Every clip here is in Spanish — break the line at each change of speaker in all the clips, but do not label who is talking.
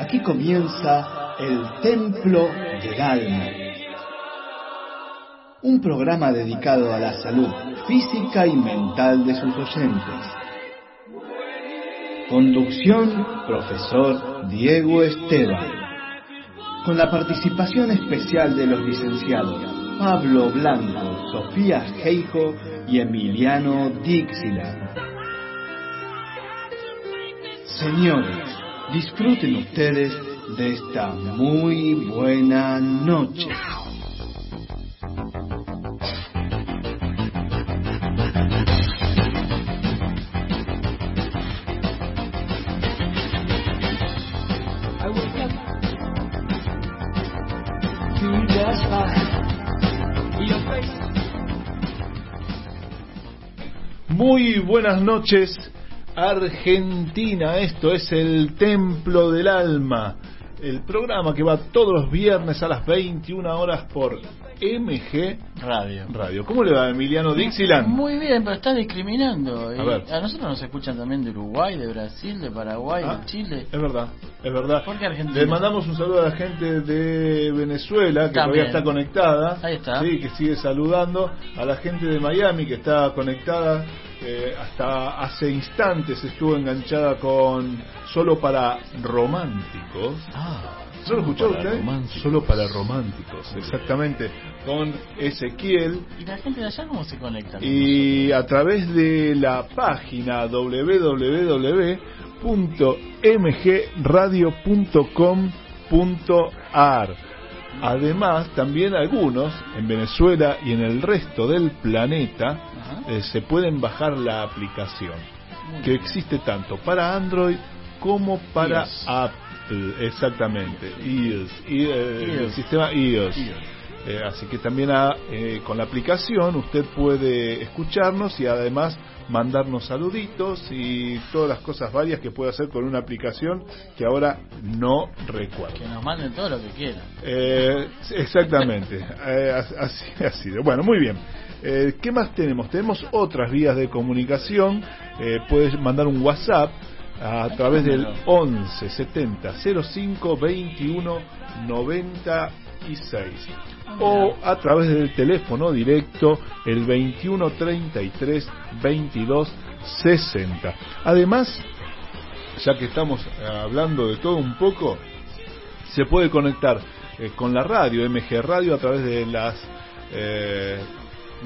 Aquí comienza el Templo del Alma. Un programa dedicado a la salud física y mental de sus oyentes. Conducción, profesor Diego Esteban. Con la participación especial de los licenciados Pablo Blanco, Sofía Heijo y Emiliano Dixila. Señores, disfruten ustedes de esta muy buena noche.
Muy buenas noches, Argentina. Esto es el Templo del Alma, el programa que va todos los viernes a las 21 horas por MG
Radio.
Radio. ¿Cómo le va, Emiliano Dixieland?
Muy bien, pero está discriminando.
A
Y
ver.
a nosotros nos escuchan también de Uruguay, de Brasil, de Paraguay,
Ah,
de Chile.
Es verdad, es verdad.
¿Por qué Argentina?
Le mandamos un saludo a la gente de Venezuela que todavía está conectada.
Ahí está.
Sí, que sigue saludando. A la gente de Miami que está conectada. Eh, hasta hace instantes estuvo enganchada con Solo para Románticos.
Ah,
¿No lo escuchó usted?
románticos.
Solo para románticos, exactamente. Con Ezequiel.
¿Y la gente de allá cómo se conecta? con
Y a través de la página www.mgradio.com.ar. Además, también algunos en Venezuela y en el resto del planeta. Eh, se pueden bajar la aplicación que existe tanto para Android como para
iOS.
Apple, exactamente, iOS, i- eh, el
iOS.
sistema iOS.
iOS.
Eh, así que también ah, eh, con la aplicación usted puede escucharnos y además mandarnos saluditos y todas las cosas varias que puede hacer con una aplicación que ahora no recuerdo.
Que nos manden todo lo que quieran.
Eh, exactamente, as- así ha sido. Bueno, muy bien. Eh, ¿Qué más tenemos? Tenemos otras vías de comunicación. Eh, puedes mandar un WhatsApp a través del 11 70 05 21 96 o a través del teléfono directo el 21 33 22 60. Además, ya que estamos eh, hablando de todo un poco, se puede conectar eh, con la radio, MG Radio, a través de las eh,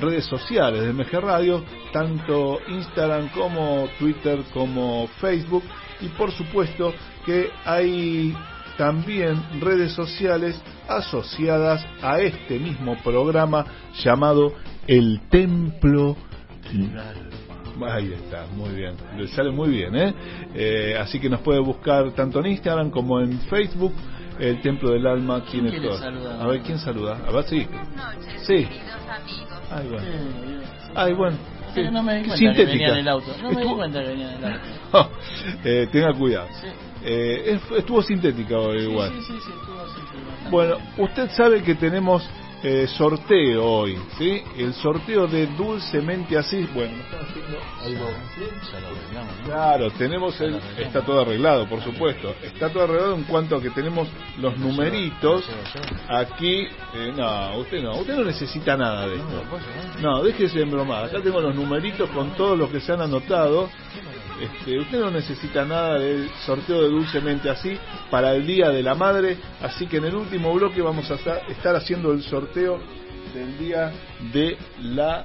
redes sociales de MG Radio, tanto Instagram como Twitter como Facebook, y por supuesto que hay también redes sociales asociadas a este mismo programa llamado El Templo del Alma. Ahí está, muy bien, le sale muy bien, ¿eh? Eh, así que nos puede buscar tanto en Instagram como en Facebook. El Templo del Alma
¿Quién
tiene
quiere
todo. A ver, ¿quién saluda? A ver, sí.
Buenas noches,
Sí.
queridos amigos.
Ay, bueno. Ay, bueno. sí.
no me di cuenta que
sintética.
venía en el auto. No me di cuenta que venía en el auto.
Eh, tenga cuidado.
Sí.
Eh, es- estuvo sintética igual.
Sí, sí, sí, estuvo bastante.
Bueno, usted sabe que tenemos eh, sorteo hoy, ¿sí? El sorteo de Dulcemente Así. Bueno, me están haciendo algo.
Ya lo arreglamos, ¿no?
Claro, tenemos el. Está todo arreglado, por supuesto. Está todo arreglado en cuanto a que tenemos los numeritos. Aquí. eh, no, usted no. Usted no necesita nada de esto. No, déjese de bromar. Acá tengo los numeritos con todos los que se han anotado. Este, usted no necesita nada del sorteo de Dulcemente Así para el Día de la Madre. Así que en el último bloque vamos a estar, haciendo el sorteo del Día de la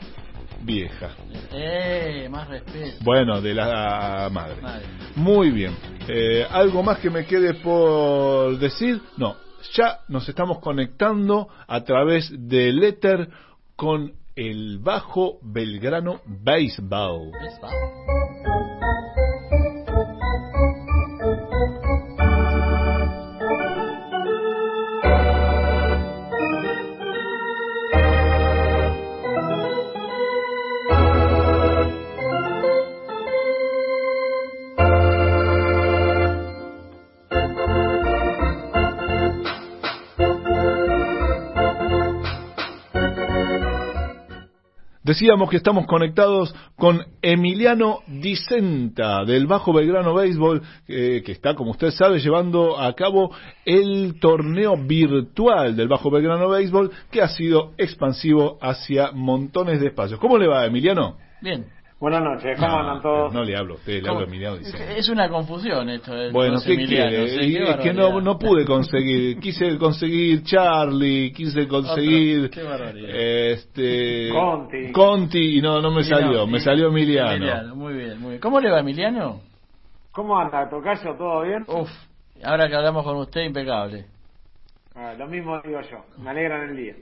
Vieja.
Eh, más respeto.
Bueno, de la Madre.
Madre.
Muy bien. Eh, ¿Algo más que me quede por decir? No, ya nos estamos conectando a través del éter con el Bajo Belgrano Baseball.
Es
Decíamos que estamos conectados con Emiliano Dicenta del Bajo Belgrano Béisbol, eh, que está, como usted sabe, llevando a cabo el torneo virtual del Bajo Belgrano Béisbol, que ha sido expansivo hacia montones de espacios. ¿Cómo le va, Emiliano?
Bien.
Buenas noches, ¿cómo
No,
andan todos?
No le hablo a usted, le hablo a Emiliano.
Es una confusión esto. de
Bueno, ¿qué quiere?
¿eh?
Y
Qué
es que no, no pude conseguir. Quise conseguir Charlie, quise conseguir
Otro, qué barbaridad.
este
Conti.
Conti y no no me salió, me
Em-
salió Emiliano.
Emiliano, muy bien, muy bien. ¿Cómo le va, Emiliano?
¿Cómo anda, Tocayo? ¿Todo bien?
Uf, ahora que hablamos con usted, impecable.
Ah, lo mismo digo yo, me alegran el día.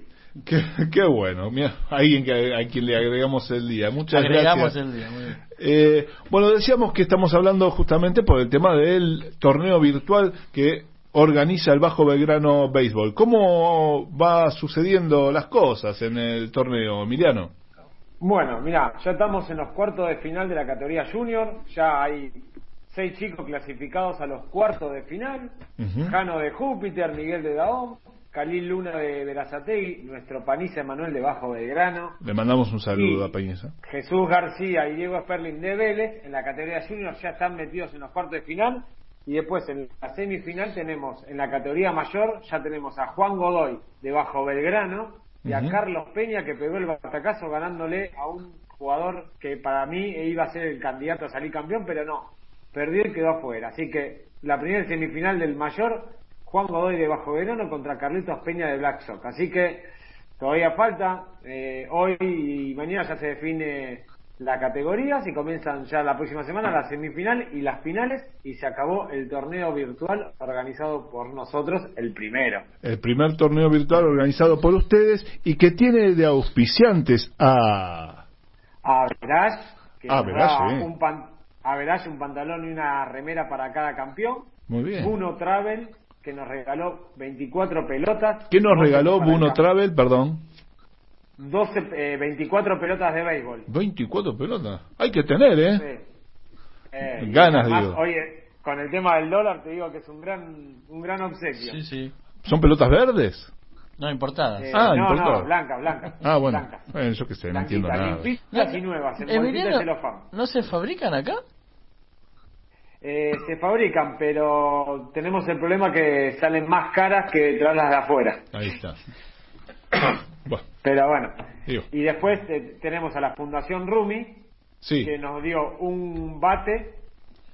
Qué, qué bueno, mira, alguien que a quien le agregamos el día. Muchas
Agregamos
gracias.
el día, muy bien.
Eh, bueno, decíamos que estamos hablando justamente por el tema del torneo virtual que organiza el Bajo Belgrano Béisbol. ¿Cómo va sucediendo las cosas en el torneo, Emiliano?
Bueno, mira, ya estamos en los cuartos de final de la categoría junior, ya hay seis chicos clasificados a los cuartos de final,
Ujú.
Jano de Júpiter, Miguel de Daón, Khalil Luna de Verazategui, nuestro Paniza Emanuel de Bajo Belgrano,
Le mandamos un saludo a Peñeza.
Jesús García y Diego Sperling de Vélez en la categoría junior ya están metidos en los cuartos de final y después en la semifinal tenemos en la categoría mayor ya tenemos a Juan Godoy de Bajo Belgrano y a. Carlos Peña que pegó el batacazo ganándole a un jugador que para mí iba a ser el candidato a salir campeón pero no, perdió y quedó afuera así que la primera semifinal del mayor Juan Godoy de Bajo Belgrano contra Carlitos Peña de Black Sox así que Todavía falta, eh, hoy y mañana ya se define la categoría, y comienzan ya la próxima semana la semifinal y las finales y se acabó el torneo virtual organizado por nosotros, el primero.
El primer torneo virtual organizado por ustedes y que tiene de auspiciantes a...
A Verage, que un, pan- a Verage, un pantalón y una remera para cada campeón.
Muy bien.
Buno Travel, que nos regaló 24 pelotas.
¿Qué nos
12
regaló Buno Travel? Perdón.
12, eh, 24 pelotas de béisbol.
24 pelotas. Hay que tener, ¿eh?
Sí. Eh,
Ganas,
además,
digo.
Oye, con el tema del dólar te digo que es un gran un gran obsequio.
Sí, sí.
¿Son pelotas verdes?
No, importadas.
Eh,
Ah,
no,
importado.
no, blanca, blanca.
Ah, bueno.
Blanca.
Bueno, yo qué sé, no entiendo nada.
limpitas y nuevas, en de
Emiliano,
celofán.
¿no se fabrican acá?
Eh, se fabrican, pero tenemos el problema que salen más caras que traerlas de afuera.
Ahí está.
Pero bueno.
Digo.
Y después eh, tenemos a la Fundación Rumi,
sí.
que nos dio un bate,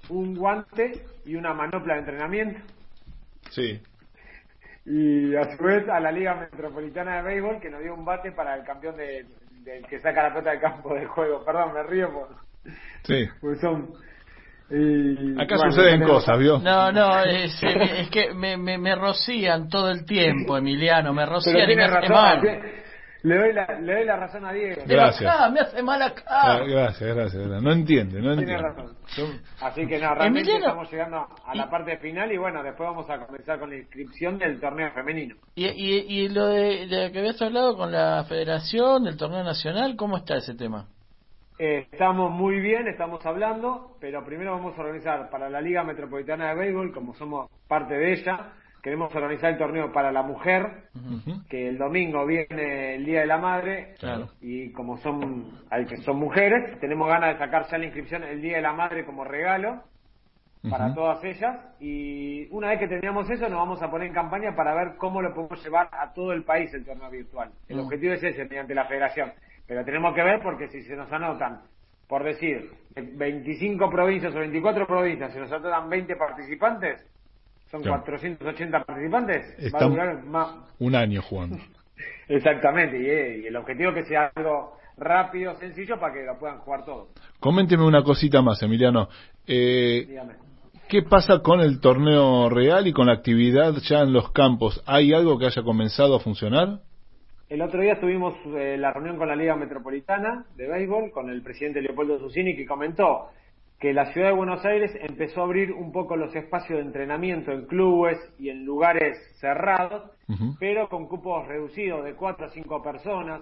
un guante y una manopla de entrenamiento.
Sí.
Y a su vez a la Liga Metropolitana de Béisbol que nos dio un bate para el campeón de, del que saca la pelota del campo de juego. Perdón, me río por,
Sí.
porque son... y,
Acá
bueno,
suceden
tenemos-
cosas, ¿vio?
No, no, es, es que me, me, me rocían todo el tiempo, Emiliano, me
Pero
rocían y me
tiene
hace
razón,
mal.
tiene- le, doy la, le doy la razón a Diego.
Gracias.
acá, me hace mal
Ah,
acá.
gracias, gracias, gracias. No entiende, no
Tiene
entiende.
razón. Así que no, realmente
Emiliano,
estamos llegando a la parte final y bueno, después vamos a comenzar con la inscripción del torneo femenino.
Y, y, y lo de, de que habías hablado con la federación del torneo nacional, ¿cómo está ese tema?
Eh, estamos muy bien, estamos hablando, pero primero vamos a organizar para la Liga Metropolitana de Béisbol, como somos parte de ella, queremos organizar el torneo para la mujer, que el domingo viene el Día de la Madre,
Claro.
y como son, al que son mujeres, tenemos ganas de sacar ya la inscripción el Día de la Madre como regalo para todas ellas, y una vez que terminamos eso nos vamos a poner en campaña para ver cómo lo podemos llevar a todo el país el torneo virtual. El
Mm.
objetivo es ese, mediante la federación. Pero tenemos que ver porque si se nos anotan, por decir, 25 provincias o 24 provincias, si nos anotan 20 participantes, son
Claro.
480 participantes, va a durar más.
Un año jugando.
Exactamente, y, eh, y el objetivo es que sea algo rápido, sencillo, para que lo puedan jugar todos.
Coménteme una cosita más, Emiliano. Eh,
Dígame.
¿Qué pasa con el torneo real y con la actividad ya en los campos? ¿Hay algo que haya comenzado a funcionar?
El otro día tuvimos eh, la reunión con la Liga Metropolitana de Béisbol, con el presidente Leopoldo Susini, que comentó que la ciudad de Buenos Aires empezó a abrir un poco los espacios de entrenamiento en clubes y en lugares cerrados, pero con cupos reducidos de cuatro a cinco personas.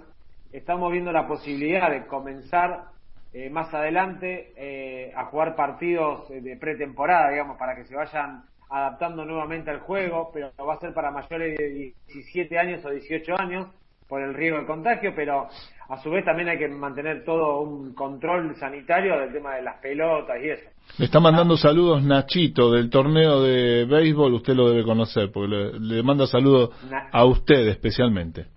Estamos viendo la posibilidad de comenzar eh, más adelante eh, a jugar partidos de pretemporada, digamos, para que se vayan adaptando nuevamente al juego, pero va a ser para mayores de 17 años o 18 años, por el riesgo de contagio, pero a su vez también hay que mantener todo un control sanitario del tema de las pelotas y eso.
Le está mandando saludos Nachito del torneo de béisbol, usted lo debe conocer, porque le, le manda saludos
Na-
a usted especialmente.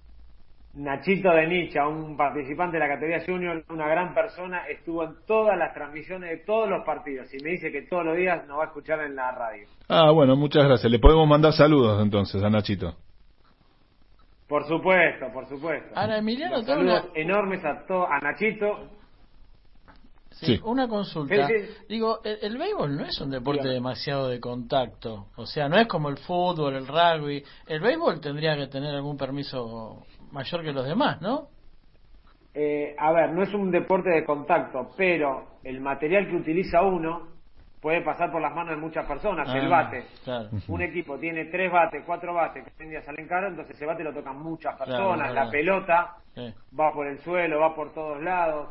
Nachito de Nicha, un participante de la categoría junior, una gran persona, estuvo en todas las transmisiones de todos los partidos y me dice que todos los días nos va a escuchar en la radio.
Ah, bueno, muchas gracias. Le podemos mandar saludos entonces a Nachito.
Por supuesto, por supuesto.
Ahora, Emiliano,
Los
tengo
saludos
una,
enormes a, to- a Nachito.
sí,
Sí.
una consulta.
Sí, sí.
Digo, el, el béisbol no es un deporte demasiado de contacto. O sea, no es como el fútbol, el rugby. El béisbol tendría que tener algún permiso mayor que los demás, ¿no?
Eh, a ver, no es un deporte de contacto, pero el material que utiliza uno puede pasar por las manos de muchas personas. el
Ah,
bate.
Claro.
Un equipo tiene tres bates, cuatro bates, que hoy en día salen caros, entonces ese bate lo tocan muchas personas. la pelota
Sí.
va por el suelo, va por todos lados.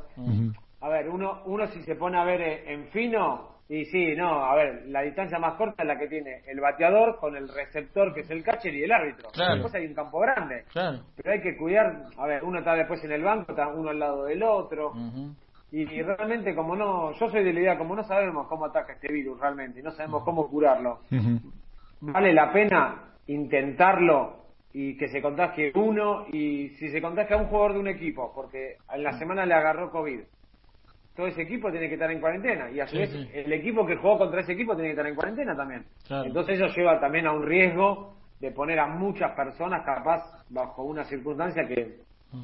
A ver, uno, uno si se pone a ver eh, en fino, y sí, no, a ver, la distancia más corta es la que tiene el bateador con el receptor que es el catcher y el árbitro.
Claro.
Después hay un campo grande.
Claro.
Pero hay que cuidar, a ver, uno está después en el banco, está uno al lado del otro. Y realmente como no, yo soy de la idea, como no sabemos cómo ataca este virus realmente, y no sabemos cómo curarlo, vale la pena intentarlo y que se contagie uno y si se contagia un jugador de un equipo, porque en la semana le agarró COVID, todo ese equipo tiene que estar en cuarentena y a su
Sí,
vez
sí.
el equipo que jugó contra ese equipo tiene que estar en cuarentena también.
Claro.
Entonces eso lleva también a un riesgo de poner a muchas personas capaz bajo una circunstancia que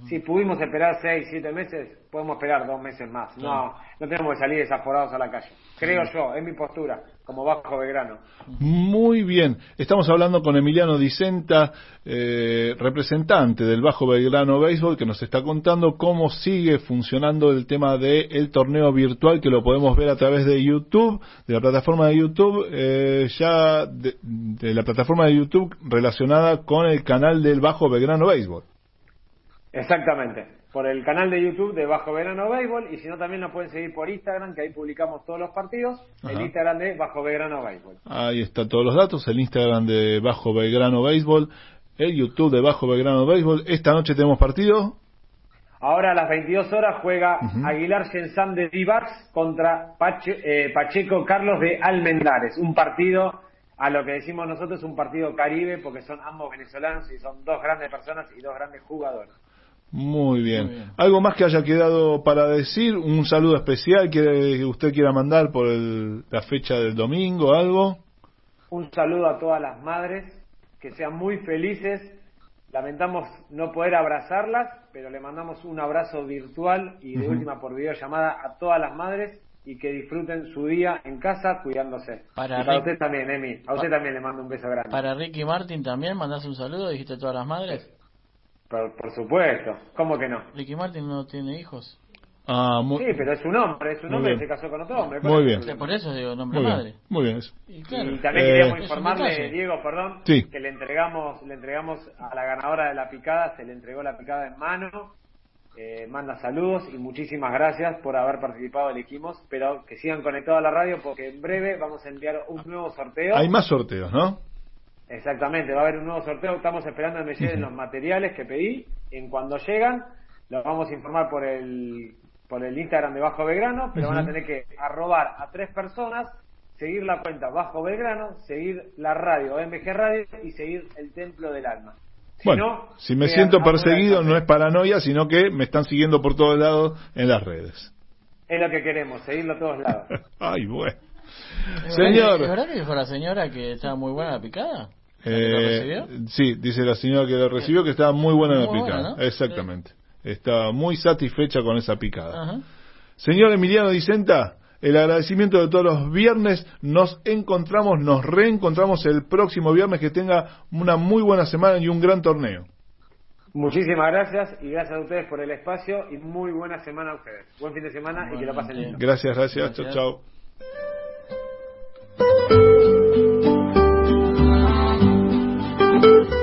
si pudimos esperar seis, siete meses, podemos esperar dos meses más. No, no tenemos que salir desaforados a la calle. Creo yo, es mi postura, como Bajo Belgrano.
Muy bien. Estamos hablando con Emiliano Dicenta, eh, representante del Bajo Belgrano Béisbol, que nos está contando cómo sigue funcionando el tema del torneo virtual, que lo podemos ver a través de YouTube, de la plataforma de YouTube, eh, ya de, de la plataforma de YouTube relacionada con el canal del Bajo Belgrano Béisbol.
Exactamente, por el canal de YouTube de Bajo Verano Béisbol y si no también nos pueden seguir por Instagram, que ahí publicamos todos los partidos, el. Instagram de Bajo Verano Béisbol.
Ahí están todos los datos, el Instagram de Bajo Belgrano Béisbol, el YouTube de Bajo Belgrano Béisbol. Esta noche tenemos partido.
Ahora a las 22 horas juega
Ujú.
Aguilar Gensam de Divax contra Pache- eh, Pacheco Carlos de Almendares. Un partido, a lo que decimos nosotros, un partido caribe porque son ambos venezolanos y son dos grandes personas y dos grandes jugadores.
Muy bien.
Muy bien.
¿Algo más que haya quedado para decir? ¿Un saludo especial que usted quiera mandar por el- la fecha del domingo? ¿Algo?
Un saludo a todas las madres, que sean muy felices. Lamentamos no poder abrazarlas, pero le mandamos un abrazo virtual y de última por videollamada a todas las madres y que disfruten su día en casa cuidándose.
Para
y para usted también, Emi. A usted también le mando un beso grande.
Para Ricky Martin también, mandás un saludo, dijiste todas las madres.
Por, por supuesto. ¿Cómo que no?
Ricky Martin no tiene hijos.
Ah, muy,
Sí, pero es un hombre, es un hombre que se casó con otro hombre.
Muy
¿cuál es el
bien.
O sea,
problema?
por eso digo nombre
muy
madre.
bien. Muy bien.
Y claro.
Y también
Eh,
queríamos
un
informarle. Diego, perdón,
Sí.
que le entregamos, le entregamos a la ganadora de la picada, se le entregó la picada en mano, eh, manda saludos y muchísimas gracias por haber participado, elegimos, pero que sigan conectados a la radio porque en breve vamos a enviar un nuevo sorteo.
Hay más sorteos, ¿no?
Exactamente, va a haber un nuevo sorteo, estamos esperando que me lleguen los materiales que pedí, en cuando llegan los vamos a informar por el por el Instagram de Bajo Belgrano, pero van a tener que arrobar a tres personas, seguir la cuenta Bajo Belgrano, seguir la radio MG Radio y seguir el Templo del Alma. Si
bueno,
no,
si me siento perseguido no es paranoia, sino que me están siguiendo por todos lados en las redes.
Es lo que queremos, seguirlo a todos lados.
Ay, bueno.
¿Es
Señor.
¿Es verdad que dijo la señora que estaba muy buena la picada? ¿La lo
Eh,
recibió?
sí, dice la señora que lo recibió que estaba muy buena la
Muy buena,
picada.
¿no?
Exactamente. Estaba muy satisfecha con esa picada.
Ajá.
Señor Emiliano Dicenta, el agradecimiento de todos los viernes. Nos encontramos, nos reencontramos el próximo viernes. Que tenga una muy buena semana y un gran torneo.
Muchísimas gracias y gracias a ustedes por el espacio y muy buena semana a ustedes. Buen fin de semana y que lo pasen
Igualmente.
lindo.
Gracias, gracias. Chao,
Gracias.
chao.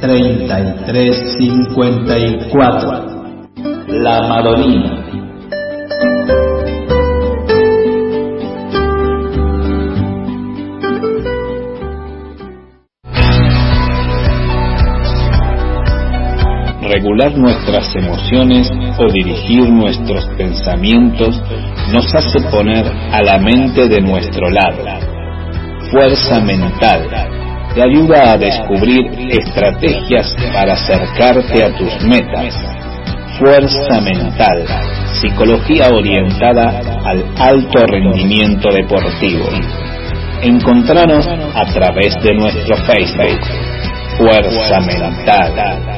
33 54.
La Madonina. Regular nuestras emociones o dirigir nuestros pensamientos nos hace poner a la mente de nuestro lado. Fuerza mental te ayuda a descubrir estrategias para acercarte a tus metas. Fuerza mental, psicología orientada al alto rendimiento deportivo. Encontranos a través de nuestro Facebook. Fuerza mental.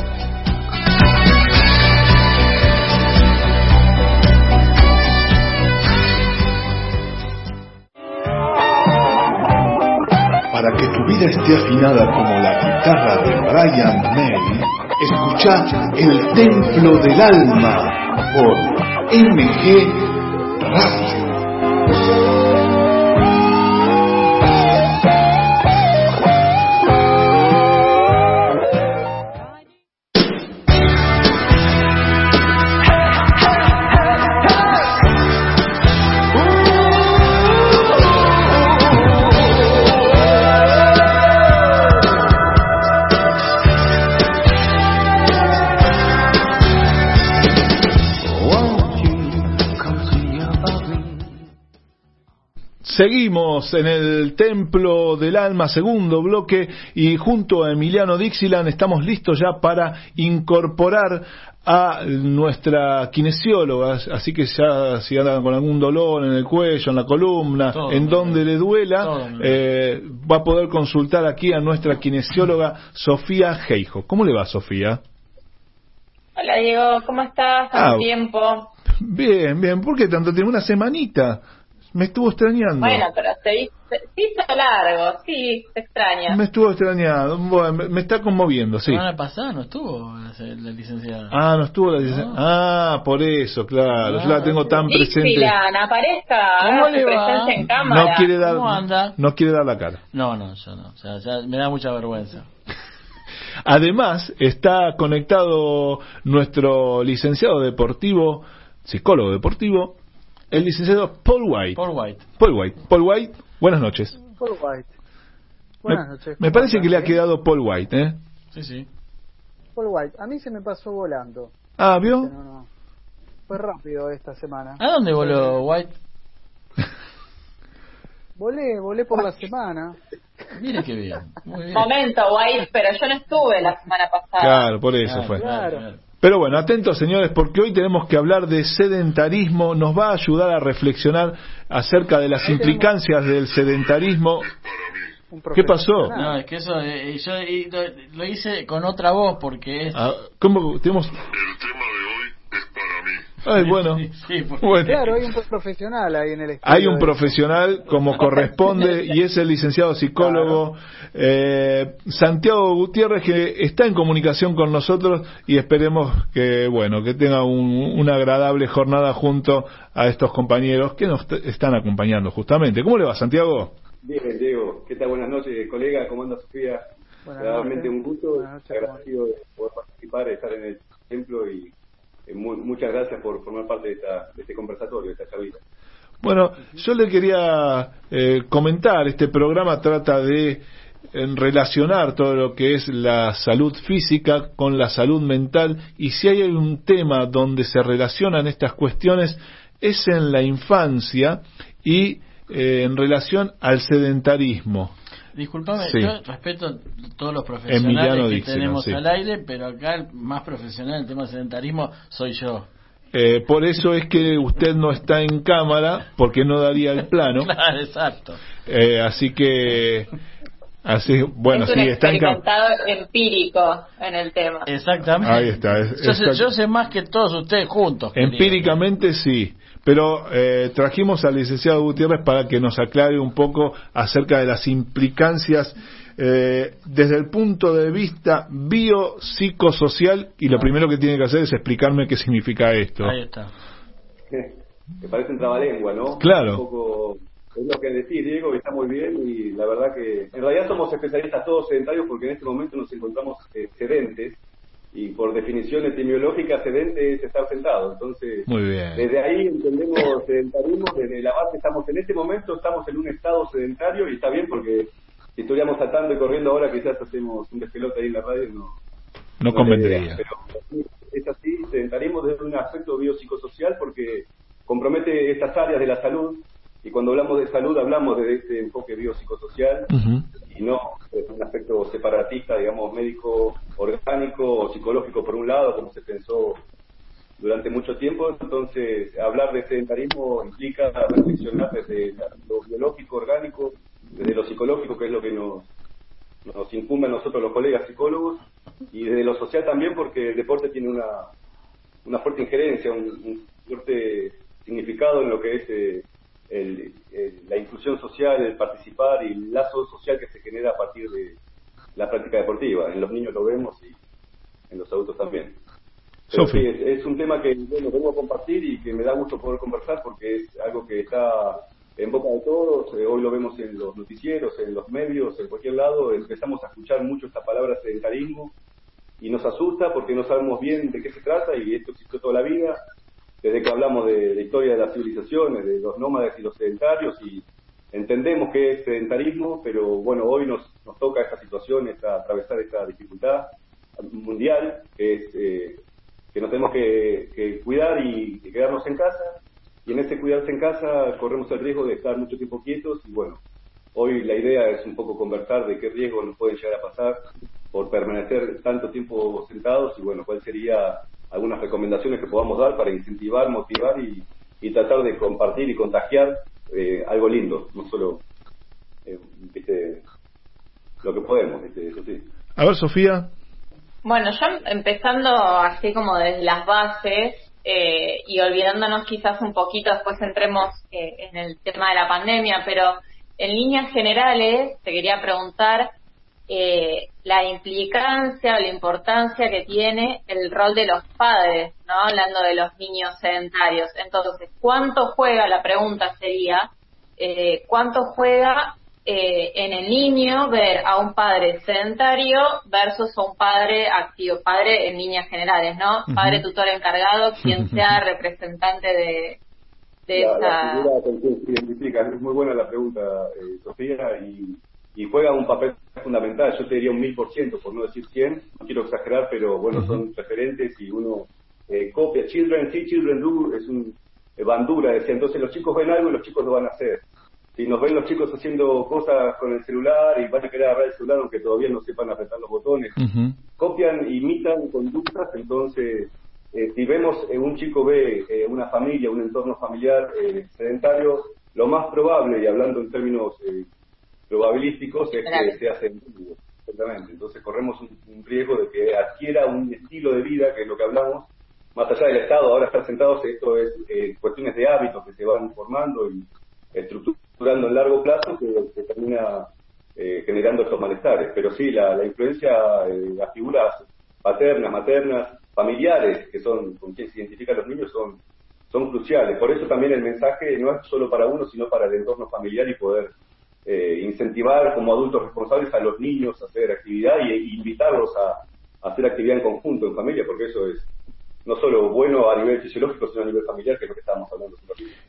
Tu vida esté afinada como la guitarra de Brian May, escucha El Templo del Alma por MG Radio. Seguimos en el Templo del Alma, segundo bloque, y junto a Emiliano Dixieland estamos listos ya para incorporar a nuestra kinesióloga, así que ya si andan con algún dolor en el cuello, en la columna,
Todo,
en donde le duela, eh, va a poder consultar aquí a nuestra kinesióloga Sofía Geijo. ¿Cómo le va, Sofía?
Hola Diego, ¿cómo estás?
Ah,
Tanto tiempo.
Bien, bien. ¿Por qué tanto tiempo? Una semanita. Me estuvo extrañando.
Bueno, pero se hizo, se hizo largo, sí, te extraña.
Me estuvo extrañando. Bueno, me, me está conmoviendo, sí.
La semana pasada no estuvo la, la licenciada.
Ah, no estuvo la licencia- Ah, por eso, claro. Yo la tengo tan presente.
Dixieland, aparezca,
¿Cómo le va?
presencia en cámara.
No quiere dar,
¿Cómo anda?
no quiere dar la cara.
No, no, yo no. O sea, ya me da mucha vergüenza.
Además, está conectado nuestro licenciado deportivo, psicólogo deportivo, el licenciado Paul White.
Paul White.
Paul White. Paul White, buenas noches.
Paul White.
Me,
Buenas noches.
me
¿cómo
parece que le ha quedado Paul White, ¿eh?
Sí, sí.
Paul White. A mí se me pasó volando.
Ah, ¿vio?
No, no. Fue rápido esta semana.
¿A dónde voló White?
Volé, volé por la semana.
Mire qué bien. Muy bien.
Momento, White, pero yo no estuve la semana pasada.
Claro, por eso
Claro,
fue.
claro, claro.
Pero bueno, atentos señores, porque hoy tenemos que hablar de sedentarismo, nos va a ayudar a reflexionar acerca de las implicancias del sedentarismo. ¿Qué pasó?
profesional.
No, es que eso eh, yo eh, lo, lo hice con otra voz porque es...
Ah, ¿Cómo tenemos?
El tema de hoy es para mí.
Ay, bueno.
Sí, sí, porque-
Bueno.
Claro, hay un profesional ahí en el estudio.
Hay un
de-
profesional como corresponde y es el licenciado psicólogo eh, Santiago Gutiérrez que está en comunicación con nosotros y esperemos que bueno que tenga un- una agradable jornada junto a estos compañeros que nos están acompañando justamente. ¿Cómo le va Santiago?
Bien, Diego, ¿qué tal? Buenas noches, colega, ¿cómo anda Sofía?
Buenas
Realmente un gusto, agradecido de poder participar, de estar en el templo y eh, mu- muchas gracias por formar parte de, esta, de este conversatorio, de esta charlita.
Bueno, yo le quería eh, comentar, este programa trata de en relacionar todo lo que es la salud física con la salud mental y si hay un tema donde se relacionan estas cuestiones es en la infancia y eh, en relación al sedentarismo.
Disculpame,
Sí.
yo respeto todos los profesionales
Emiliano
que
Dixon,
tenemos
sí.
al aire, pero acá el más profesional en el tema de sedentarismo soy yo.
Eh, por eso es que usted no está en cámara porque no daría el plano.
Claro, exacto.
Eh, así que, así, bueno,
es un
sí, está en cámara.
experimentado empírico en el tema.
Exactamente.
Ahí está, es-
Yo sé, yo sé más que todos ustedes juntos. querido.
Empíricamente sí, pero eh, trajimos al licenciado Gutiérrez para que nos aclare un poco acerca de las implicancias eh, desde el punto de vista biopsicosocial y lo primero que tiene que hacer es explicarme qué significa esto.
Ahí está.
Me parece un trabalengua, ¿no?
Claro.
Un poco, es lo que decís, Diego, y está muy bien y la verdad que en realidad somos especialistas todos sedentarios porque en este momento nos encontramos eh, sedentes y por definición etimológica sedente es estar sentado, entonces
Muy bien.
Desde ahí entendemos sedentarismo, desde la base estamos en este momento, estamos en un estado sedentario y está bien porque si estuviéramos saltando y corriendo ahora quizás hacemos un despelote ahí en la radio no,
No
la
convendría.
Pero es así, sedentarismo desde un aspecto biopsicosocial porque compromete estas áreas de la salud y cuando hablamos de salud hablamos desde este enfoque biopsicosocial
Ujú.
y no desde un aspecto separatista, digamos, médico, orgánico o psicológico por un lado, como se pensó durante mucho tiempo. Entonces, hablar de sedentarismo implica reflexionar desde lo biológico, orgánico, desde lo psicológico, que es lo que nos, nos incumbe a nosotros los colegas psicólogos, y desde lo social también, porque el deporte tiene una, una fuerte injerencia, un, un fuerte significado en lo que es eh, el- el- la inclusión social, el participar y el lazo social que se genera a partir de la práctica deportiva. En los niños lo vemos y en los adultos también. Pero
Sofi.
sí, es, es un tema que bueno, vengo a compartir y que me da gusto poder conversar porque es algo que está en boca de todos. Eh, hoy lo vemos en los noticieros, en los medios, en cualquier lado. Empezamos a escuchar mucho esta palabra sedentarismo y nos asusta porque no sabemos bien de qué se trata y esto existió toda la vida. Desde que hablamos de la historia de las civilizaciones, de los nómades y los sedentarios y entendemos que es sedentarismo, pero bueno, hoy nos, nos toca esta situación, esta, atravesar esta dificultad mundial, que es eh, nos tenemos que, cuidar y, y quedarnos en casa. Y en ese cuidarse en casa corremos el riesgo de estar mucho tiempo quietos y bueno, hoy la idea es un poco conversar de qué riesgos nos pueden llegar a pasar por permanecer tanto tiempo sentados y bueno, cuáles serían algunas recomendaciones que podamos dar para incentivar, motivar y, y tratar de compartir y contagiar eh, algo lindo, no solo eh, ¿viste? lo que podemos, ¿viste? eso sí.
A ver, Sofía.
Bueno, yo empezando así como desde las bases eh, y olvidándonos quizás un poquito, después entremos eh, en el tema de la pandemia, pero en líneas generales te quería preguntar eh, la implicancia o la importancia que tiene el rol de los padres, ¿no? Hablando de los niños sedentarios. Entonces, ¿cuánto juega, la pregunta sería, eh, cuánto juega eh, en el niño ver a un padre sedentario versus a un padre activo, padre en líneas generales, ¿no? Padre tutor encargado, quien sea representante de, de
la, la
esa...
figura con quien se identifica. Es muy buena la pregunta, eh, Sofía, y, y juega un papel fundamental. Yo te diría un mil por ciento, por no decir cien. No quiero exagerar, pero bueno, son referentes y uno eh, copia. Children see, children do, es un eh, bandura, decía. Entonces los chicos ven algo y los chicos lo van a hacer. si nos ven los chicos haciendo cosas con el celular y van a querer agarrar el celular aunque todavía no sepan apretar los botones, copian, imitan conductas, entonces eh, si vemos eh, un chico ve eh, una familia, un entorno familiar eh, sedentario, lo más probable, y hablando en términos eh, probabilísticos, es que sea. Exactamente. Entonces corremos un, un riesgo de que adquiera un estilo de vida, que es lo que hablamos, más allá del Estado, ahora estar sentados, esto es eh, cuestiones de hábitos que se van formando y estructurando en largo plazo que, que termina eh, generando estos malestares. Pero sí, la, la influencia de las figuras paternas, maternas, familiares, que son con quien se identifican los niños, son, son cruciales. Por eso también el mensaje no es solo para uno, sino para el entorno familiar y poder eh, incentivar como adultos responsables a los niños a hacer actividad y, y invitarlos a, a hacer actividad en conjunto, en familia, porque eso es no solo bueno a nivel fisiológico, sino a nivel familiar, que es lo que estábamos hablando.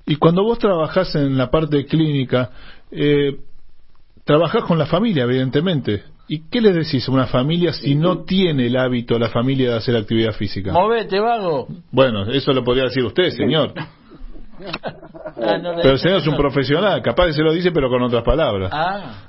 Y cuando vos trabajás en la parte clínica, eh, trabajás con la familia, evidentemente. ¿Y qué le decís a una familia si no tiene el hábito la familia de hacer actividad física?
Movete, vago.
Bueno, eso lo podría decir usted, señor.
Ah, no
Pero el señor es un profesional, capaz que se lo dice, pero con otras palabras.
Ah,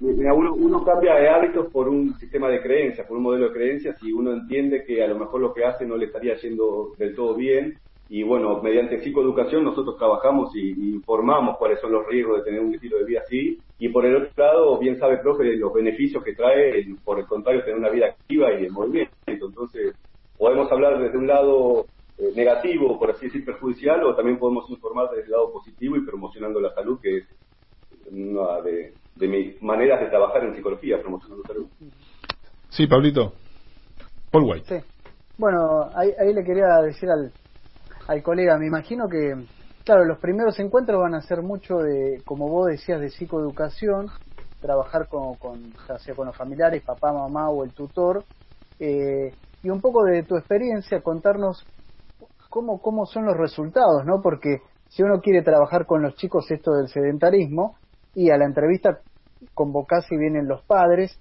Mira, uno, uno cambia de hábitos por un sistema de creencias, por un modelo de creencias, y uno entiende que a lo mejor lo que hace no le estaría yendo del todo bien. Y bueno, mediante psicoeducación nosotros trabajamos y, y informamos cuáles son los riesgos de tener un estilo de vida así. Y por el otro lado, bien sabe el profe los beneficios que trae, el- por el contrario, tener una vida activa y en movimiento. Entonces, podemos hablar desde un lado eh, negativo, por así decir, perjudicial, o también podemos informar desde el lado positivo y promocionando la salud, que es una de, de mis maneras de trabajar en psicología, promocionando salud.
Sí, Pablito. Paul White.
Sí. Bueno, ahí, ahí le quería decir al, al colega, me imagino que, claro, los primeros encuentros van a ser mucho de, como vos decías, de psicoeducación, trabajar con, con ya sea con los familiares, papá, mamá o el tutor, eh, y un poco de tu experiencia, contarnos cómo, cómo son los resultados, ¿no? Porque si uno quiere trabajar con los chicos esto del sedentarismo, y a la entrevista convocás y vienen los padres,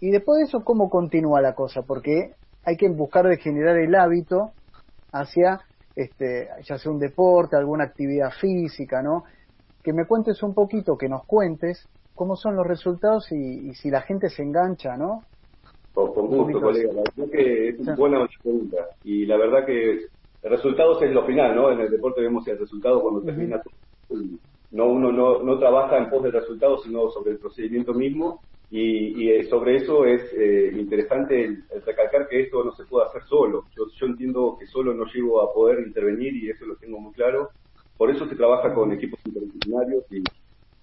y después de eso, ¿cómo continúa la cosa? Porque hay que buscar de generar el hábito hacia, este, ya sea un deporte, alguna actividad física, ¿no? Que me cuentes un poquito, que nos cuentes cómo son los resultados y, y si la gente se engancha, ¿no?
Con, con gusto, colega. La verdad que es una buena pregunta. Y la verdad que el resultado es lo final, ¿no? En el deporte vemos el resultado cuando termina todo. No, uno no, no trabaja en pos del resultado, sino sobre el procedimiento mismo. Y, y, eh, sobre eso es eh, interesante el, el recalcar que esto no se puede hacer solo. Yo, yo entiendo que solo no llego a poder intervenir y eso lo tengo muy claro. Por eso se trabaja con equipos interdisciplinarios y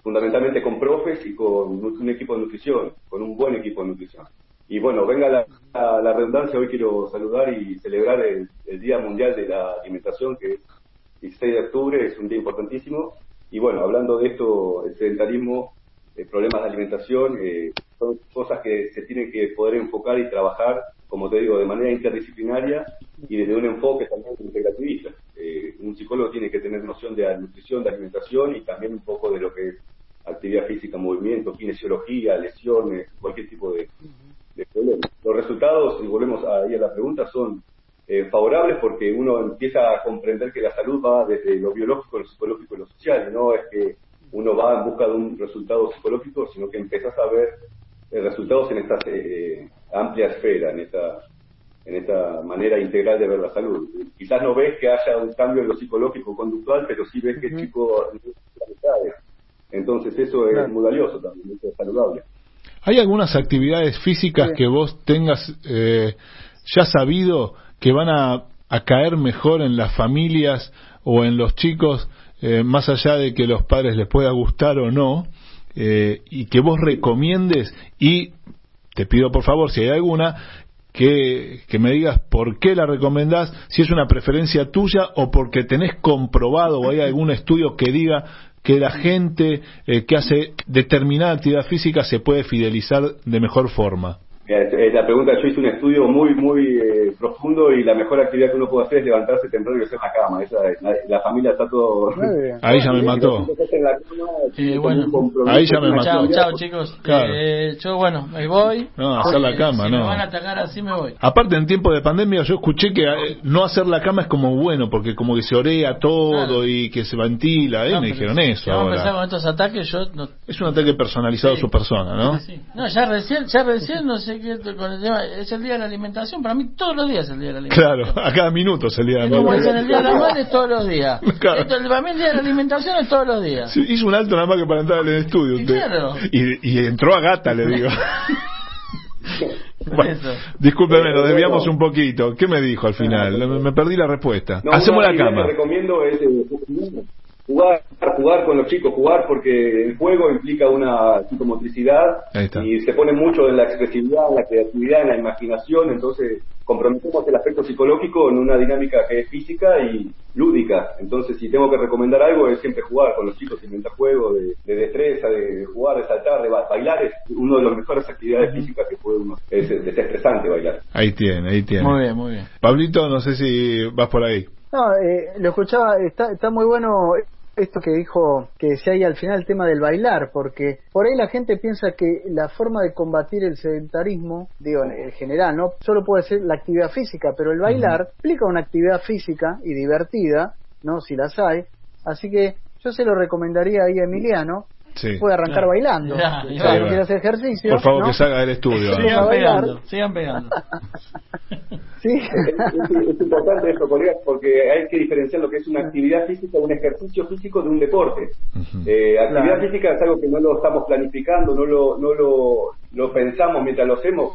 fundamentalmente con profes y con un equipo de nutrición, con un buen equipo de nutrición. Y bueno, venga la, redundancia, hoy quiero saludar y celebrar el, el Día Mundial de la Alimentación, que es 16 de octubre, es un día importantísimo. Y bueno, hablando de esto, el sedentarismo, eh, problemas de alimentación, eh, son cosas que se tienen que poder enfocar y trabajar, como te digo, de manera interdisciplinaria y desde un enfoque también integrativista. Eh, un psicólogo tiene que tener noción de nutrición, de alimentación y también un poco de lo que es actividad física, movimiento, kinesiología, lesiones, cualquier tipo de, de problema. Los resultados, y volvemos ahí a la pregunta, son eh, favorables porque uno empieza a comprender que la salud va desde lo biológico, lo psicológico y lo social. No es que uno va en busca de un resultado psicológico, sino que empiezas a ver eh, resultados en esta eh, amplia esfera, en esta en esta manera integral de ver la salud. Quizás no ves que haya un cambio en lo psicológico conductual, pero sí ves que el chico entonces eso es muy valioso también, eso es saludable.
¿Hay algunas actividades físicas
Sí.
que vos tengas eh, ya sabido que van a, a caer mejor en las familias o en los chicos, eh, más allá de que los padres les pueda gustar o no, eh, y que vos recomiendes y te pido por favor, si hay alguna, que, que me digas por qué la recomendás, si es una preferencia tuya o porque tenés comprobado o hay algún estudio que diga que la gente eh, que hace determinada actividad física se puede fidelizar de mejor forma.
Eh, La pregunta, yo hice un estudio muy, muy eh, profundo y la mejor actividad que uno puede hacer es levantarse temprano y hacer la cama. Esa es, la, la familia está todo...
Ahí ya me mató.
Eh, bueno.
Ahí ya me mató.
Chao, chao chicos.
Claro.
Eh, yo, bueno, me voy.
No, hacer la cama,
si
no.
me van a atacar así, me voy.
Aparte, en tiempo de pandemia, yo escuché que eh, no hacer la cama es como bueno, porque como que se orea todo
Claro.
y que se ventila, ¿eh?
No,
me dijeron
si-
eso
si vamos a empezar
ahora.
con estos ataques, yo no.
Es un ataque personalizado a su persona, ¿no?
Sí. No, ya recién, ya recién, no sé con el tema, es el día de la alimentación, para mí todos los días es el día de la alimentación.
Claro, a cada minuto se le da.
Es como dicen el día de la madre es todos los días.
Claro.
Esto, para mí el día de la alimentación es todos los días.
Sí, hizo un alto nada más que para entrar en el estudio.
Sí, claro.
Y, y entró a gata, le digo. Bueno, discúlpeme, nos desviamos un poquito. ¿Qué me dijo al final? Me, me perdí la respuesta.
No,
Hacemos la cama.
que recomiendo es eh, jugar, jugar con los chicos, jugar porque el juego implica una psicomotricidad y se pone mucho en la expresividad, en la creatividad, en la imaginación, entonces comprometemos el aspecto psicológico en una dinámica que es física y lúdica. Entonces, si tengo que recomendar algo, es siempre jugar con los chicos, inventar juegos de, de destreza, de jugar, de saltar, de ba- bailar, es una de las mejores actividades físicas que puede uno. Es es desestresante bailar.
Ahí tiene, ahí tiene.
Muy bien, muy bien.
Pablito, no sé si vas por ahí.
No, eh, lo escuchaba, está, está muy bueno esto que dijo, que decía ahí al final el tema del bailar, porque por ahí la gente piensa que la forma de combatir el sedentarismo, digo, en general, ¿no? Solo puede ser la actividad física, pero el bailar implica una actividad física y divertida, ¿no? Si las hay. Así que yo se lo recomendaría ahí a Emiliano,
Sí.
puede arrancar
Claro.
bailando.
Ya,
Si
ya.
quiere hacer ejercicio.
Por favor,
¿no?
que salga del estudio.
Sigan pegando, sigan pegando.
Sí.
es, es- es importante esto, colegas, porque hay que diferenciar lo que es una actividad física, un ejercicio físico de un deporte. Eh, actividad
Claro.
física es algo que no lo estamos planificando, no lo, no lo, lo pensamos mientras lo hacemos.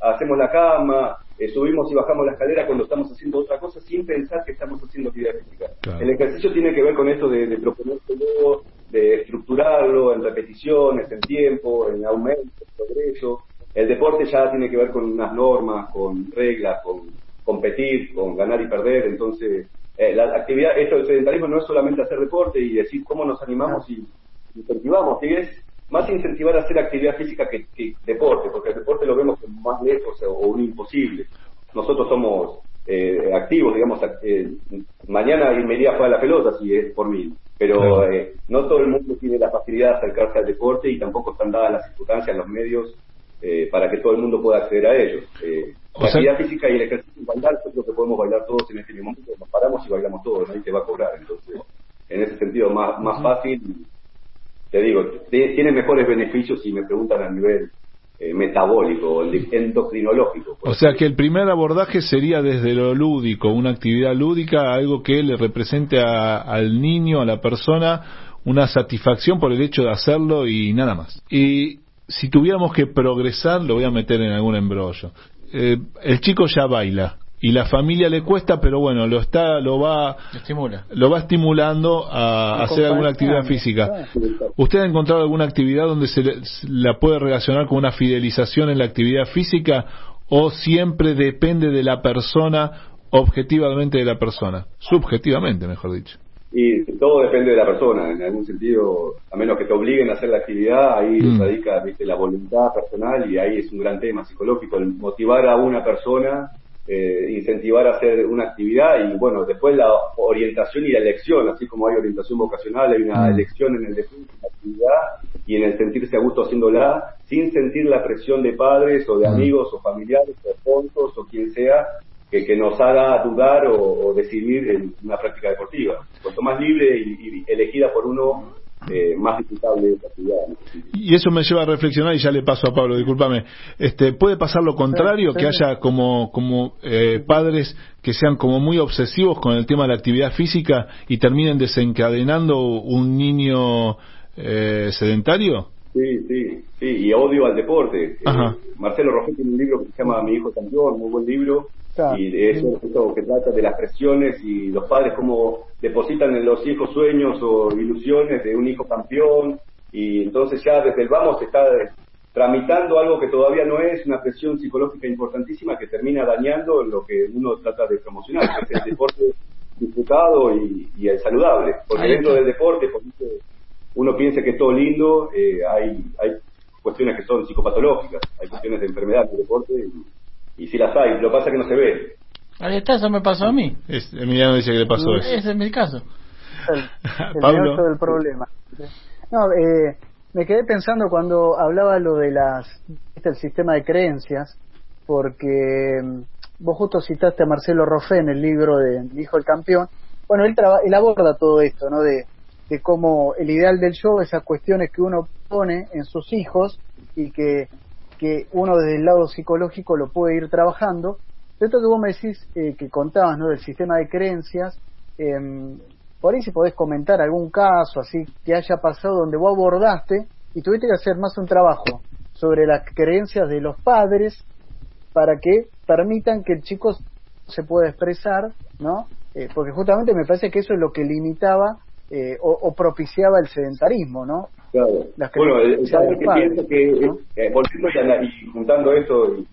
Hacemos la cama, eh, subimos y bajamos la escalera cuando estamos haciendo otra cosa sin pensar que estamos haciendo actividad física.
Claro.
El ejercicio tiene que ver con esto de, de proponérselo, de estructurarlo en repeticiones, en tiempo, en aumento, en progreso. El deporte ya tiene que ver con unas normas, con reglas, con competir, con ganar y perder. Entonces, eh, la actividad, esto del sedentarismo no es solamente hacer deporte y decir cómo nos animamos y incentivamos, ¿sí? es más incentivar a hacer actividad física que, que deporte, porque el deporte lo vemos como más lejos o, o un imposible. Nosotros somos eh, activos, digamos, eh, mañana me iría a jugar a la pelota si es por mí, pero eh, no todo el mundo tiene la facilidad de acercarse al deporte y tampoco están dadas las circunstancias, los medios eh, para que todo el mundo pueda acceder a ellos. Eh, la
sea-
actividad física y el ejercicio y bailar, yo creo que podemos bailar todos en este momento, nos paramos y bailamos todos, nadie te va a cobrar, entonces en ese sentido más, más fácil te digo, tiene mejores beneficios si me preguntan a nivel eh, metabólico endocrinológico.
O sea que el primer abordaje sería desde lo lúdico, una actividad lúdica, algo que le represente a- al niño, a la persona, una satisfacción por el hecho de hacerlo y nada más. Y si tuviéramos que progresar, lo voy a meter en algún embrollo. Eh, el chico ya baila y la familia le cuesta, pero bueno, lo está, lo va,
Estimula.
lo va estimulando a hacer alguna actividad física. ¿Usted ha encontrado alguna actividad donde se, le- se la puede relacionar con una fidelización en la actividad física o siempre depende de la persona, objetivamente de la persona? Subjetivamente, mejor dicho.
Y todo depende de la persona, en algún sentido, a menos que te obliguen a hacer la actividad, ahí
Mm.
radica ¿viste, la voluntad personal y ahí es un gran tema psicológico, el motivar a una persona, eh, incentivar a hacer una actividad y bueno, después la orientación y la elección, así como hay orientación vocacional, hay una
Mm.
elección en el en la actividad y en el sentirse a gusto haciéndola, sin sentir la presión de padres o de
Mm.
amigos o familiares o sponsors o quien sea, que, que nos haga dudar o, o decidir en una práctica deportiva. Cuanto más libre y, y elegida por uno, eh, más disfrutable es la actividad. ¿no?
Y eso me lleva a reflexionar y ya le paso a Pablo, discúlpame. Este, puede pasar lo contrario,
Sí,
que haya como como eh, padres que sean como muy obsesivos con el tema de la actividad física y terminen desencadenando un niño eh, sedentario.
Sí, sí, sí, y odio al deporte.
Ajá.
Eh, Marcelo Roget tiene un libro que se llama Mi hijo campeón, muy buen libro,
Claro.
y es eso que trata de las presiones y los padres cómo depositan en los hijos sueños o ilusiones de un hijo campeón, y entonces ya desde el vamos se está eh, tramitando algo que todavía no es, una presión psicológica importantísima que termina dañando lo que uno trata de promocionar, que es el deporte disfrutado y, y el saludable, porque dentro del deporte, por eso uno piensa que es todo lindo, eh, hay, hay cuestiones que son psicopatológicas, hay cuestiones de enfermedad en el deporte y, y sí las hay, lo que pasa es que no se ve.
Ahí está, eso me pasó a mí.
Es, Emiliano dice que le pasó eso.
Ese es mi caso.
el, el
Pablo.
del problema. No, eh, me quedé pensando cuando hablaba lo de las este, el sistema de creencias, porque mm, vos justo citaste a Marcelo Roffé en el libro de El Hijo del Campeón. Bueno, él, traba- él aborda todo esto, ¿no? De, de cómo el ideal del show, esas cuestiones que uno pone en sus hijos y que, que uno desde el lado psicológico lo puede ir trabajando. Esto que vos me decís, eh, que contabas, ¿no? Del sistema de creencias, em, por ahí si podés comentar algún caso así que haya pasado donde vos abordaste y tuviste que hacer más un trabajo sobre las creencias de los padres para que permitan que el chico se pueda expresar, ¿no? Eh, porque justamente me parece que eso es lo que limitaba eh, o, o propiciaba el sedentarismo, ¿no?
Claro.
Las
Bueno, el, padre
del
que piensa que,
¿no?
eh, volviendo y, ana- y juntando esto y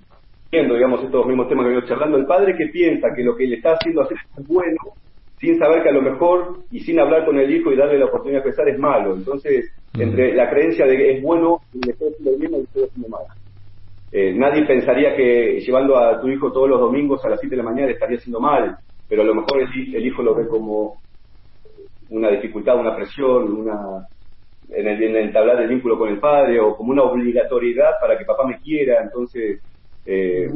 viendo, digamos, estos mismos temas que venimos charlando, el padre que piensa que lo que le está haciendo hacer es bueno, sin saber que a lo mejor y sin hablar con el hijo y darle la oportunidad de pensar es malo. Entonces, entre la creencia de que es bueno y le estoy haciendo bien o le estoy haciendo mal. Eh, nadie pensaría que llevando a tu hijo todos los domingos a las 7 de la mañana estaría haciendo mal, pero a lo mejor el hijo lo ve como una dificultad, una presión, una en el, en el entablar el vínculo con el padre o como una obligatoriedad para que papá me quiera, entonces eh,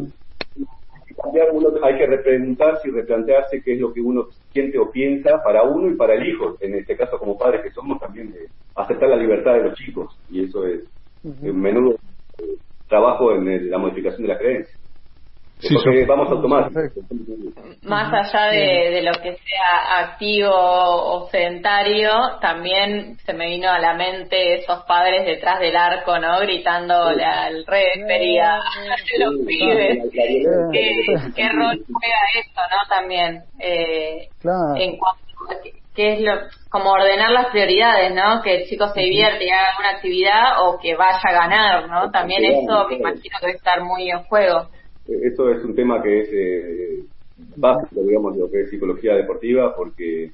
hay que repreguntarse y replantearse qué es lo que uno siente o piensa para uno y para el hijo, en este caso como padres que somos también de aceptar la libertad de los chicos y eso es un menudo eh, trabajo en el- la modificación de la creencia.
Sí,
Porque
yo-
vamos automáticos.
Más allá de, de lo que sea activo o sedentario, también se me vino a la mente esos padres detrás del arco, ¿no? Gritándole al referee, a los pibes. ¿Qué, qué rol juega eso, no? También. Eh,
Claro.
en cuanto a qué- qué es lo, como ordenar las prioridades, ¿no? Que el chico se divierte y haga alguna actividad o que vaya a ganar, ¿no? También eso me imagino que debe estar muy en juego.
Eso es un tema que es eh, básico, digamos, de lo que es psicología deportiva, porque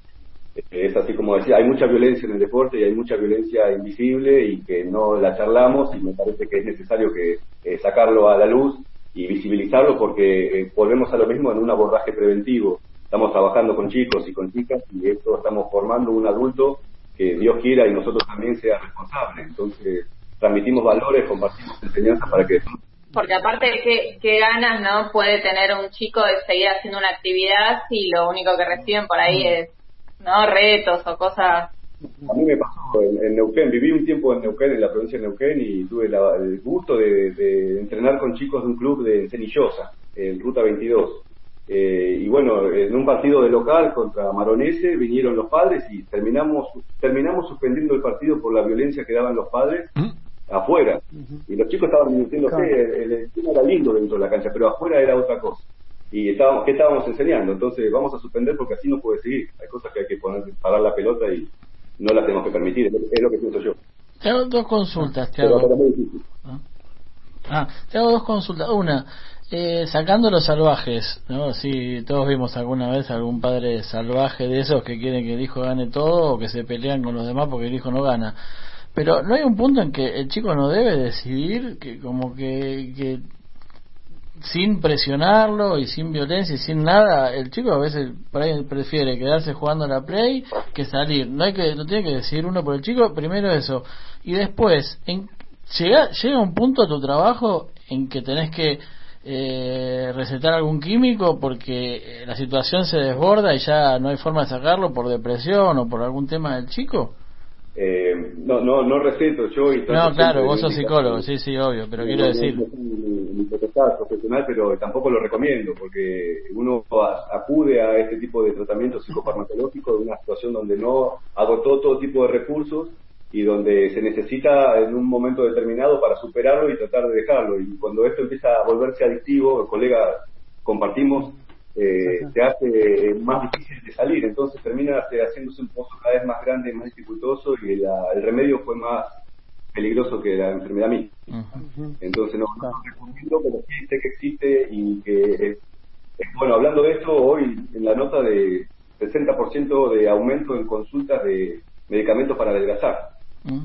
eh, es así como decía, hay mucha violencia en el deporte y hay mucha violencia invisible y que no la charlamos y me parece que es necesario que eh, sacarlo a la luz y visibilizarlo porque eh, volvemos a lo mismo en un abordaje preventivo. Estamos trabajando con chicos y con chicas y esto estamos formando un adulto que Dios quiera y nosotros también sea responsable. Entonces, transmitimos valores, compartimos enseñanzas para que
Porque aparte, ¿qué, qué ganas no puede tener un chico de seguir haciendo una actividad si lo único que reciben por ahí es no retos o cosas?
A mí me pasó en, en Neuquén, viví un tiempo en Neuquén, en la provincia de Neuquén, y tuve la- el gusto de, de entrenar con chicos de un club de Cenillosa, en Ruta 22. Eh, y bueno, en un partido de local contra Maronese vinieron los padres y terminamos terminamos suspendiendo el partido por la violencia que daban los padres afuera. Y los chicos estaban divirtiéndose,
Claro.
el, el tema era lindo dentro de la cancha, pero afuera era otra cosa. Y estábamos, ¿qué estábamos enseñando? Entonces vamos a suspender porque así no puede seguir. Hay cosas que hay que poner, parar la pelota y no las tenemos que permitir. Es lo, es lo que pienso yo.
Te hago dos consultas, te hago.
difícil.
Ah, te hago dos consultas. Una, eh, sacando los salvajes, ¿no? Si todos vimos alguna vez algún padre salvaje de esos que quieren que el hijo gane todo o que se pelean con los demás porque el hijo no gana. Pero no hay un punto en que el chico no debe decidir que como que, que sin presionarlo y sin violencia y sin nada, el chico a veces por ahí prefiere quedarse jugando la play que salir. No hay que, no tiene que decidir uno por el chico, primero eso. Y después, en, llega, llega un punto a tu trabajo en que tenés que eh, recetar algún químico porque eh, la situación se desborda y ya no hay forma de sacarlo por depresión o por algún tema del chico.
Eh, no, no, no receto yo y
No, claro, vos sos psicólogo, sí, sí, obvio, pero
No,
quiero
no,
decir...
no mi, potestad profesional, pero tampoco lo recomiendo, porque uno acude a este tipo de tratamiento psicofarmacológico de una situación donde no agotó todo tipo de recursos y donde se necesita en un momento determinado para superarlo y tratar de dejarlo. Y cuando esto empieza a volverse adictivo, colega compartimos, eh, se hace más difícil de salir. Entonces termina haciéndose un pozo cada vez más grande, más dificultoso y la- el remedio fue más peligroso que la enfermedad misma. Entonces no, no recomiendo, pero sí sé que existe y que es, es- bueno, hablando de esto, hoy en la nota de 60% de aumento en consultas de medicamentos para adelgazar.
¿Mm?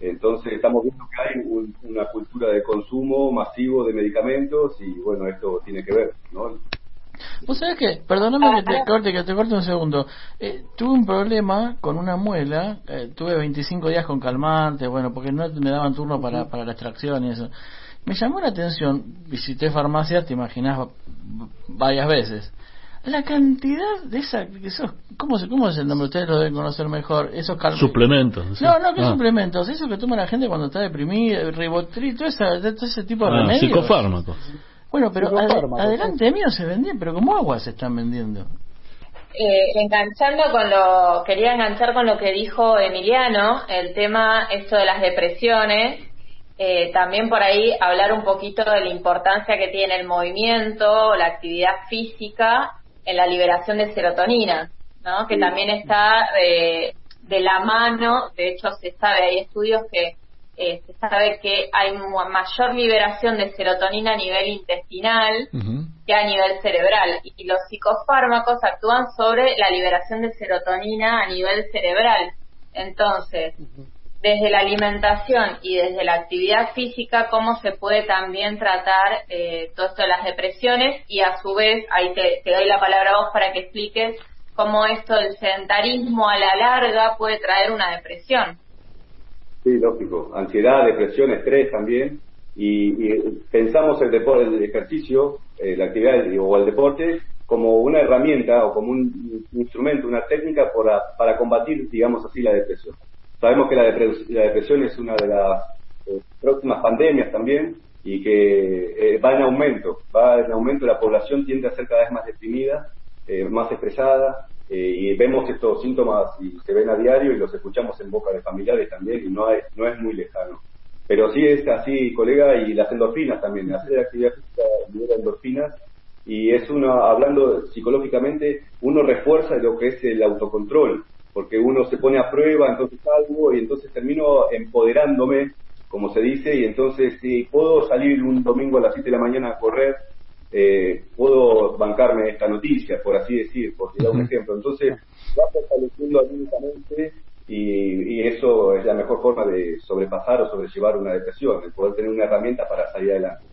Entonces estamos viendo que hay un- una cultura de consumo masivo de medicamentos y bueno, esto tiene que ver, ¿no?
¿Vos sabés que, perdóname que te corte, que te corte un segundo, eh, tuve un problema con una muela, eh, tuve 25 días con calmantes, bueno, porque no me daban turno para, para la extracción y eso. Me llamó la atención, visité farmacias, te imaginas, varias veces, la cantidad de esa, esos, ¿cómo, se, ¿cómo es el nombre? Ustedes lo deben conocer mejor, esos calmantes.
Suplementos. ¿sí?
No, no, que
Ah.
suplementos, eso que toma la gente cuando está deprimida, ribotril, todo, esa- todo ese tipo de
Ah,
remedios.
psicofármacos.
Bueno, pero adelante mío se vendían, pero como agua se están vendiendo.
Eh, enganchando con lo, quería enganchar con lo que dijo Emiliano, el tema esto de las depresiones, eh, también por ahí hablar un poquito de la importancia que tiene el movimiento, la actividad física en la liberación de serotonina, ¿no? Que también está eh, de la mano, de hecho se sabe, hay estudios que eh, se sabe que hay mu- mayor liberación de serotonina a nivel intestinal que a nivel cerebral. Y los psicofármacos actúan sobre la liberación de serotonina a nivel cerebral. Entonces, desde la alimentación y desde la actividad física, cómo se puede también tratar eh, todo esto de las depresiones y a su vez, ahí te, te doy la palabra a vos para que expliques cómo esto del sedentarismo a la larga puede traer una depresión.
Sí, lógico. Ansiedad, depresión, estrés también. Y, y pensamos el, deporte, el ejercicio, eh, la actividad o el deporte como una herramienta o como un instrumento, una técnica para, combatir, digamos así, la depresión. Sabemos que la, depres- la depresión es una de las eh, próximas pandemias también y que eh, va en aumento, va en aumento, la población tiende a ser cada vez más deprimida, eh, más estresada, eh, y vemos estos síntomas y se ven a diario y los escuchamos en boca de familiares también y no es, no es muy lejano. Pero sí es así, colega, y las endorfinas también, hacer actividad física libera endorfinas y es uno, hablando psicológicamente, uno refuerza lo que es el autocontrol, porque uno se pone a prueba, entonces algo y entonces termino empoderándome, como se dice, y entonces si puedo salir un domingo a las 7 de la mañana a correr, eh, puedo bancarme esta noticia, por así decir, por dar un
Ujú.
ejemplo. Entonces, va fortaleciendo anímicamente y, y eso es la mejor forma de sobrepasar o sobrellevar una depresión, el poder tener una herramienta para salir adelante.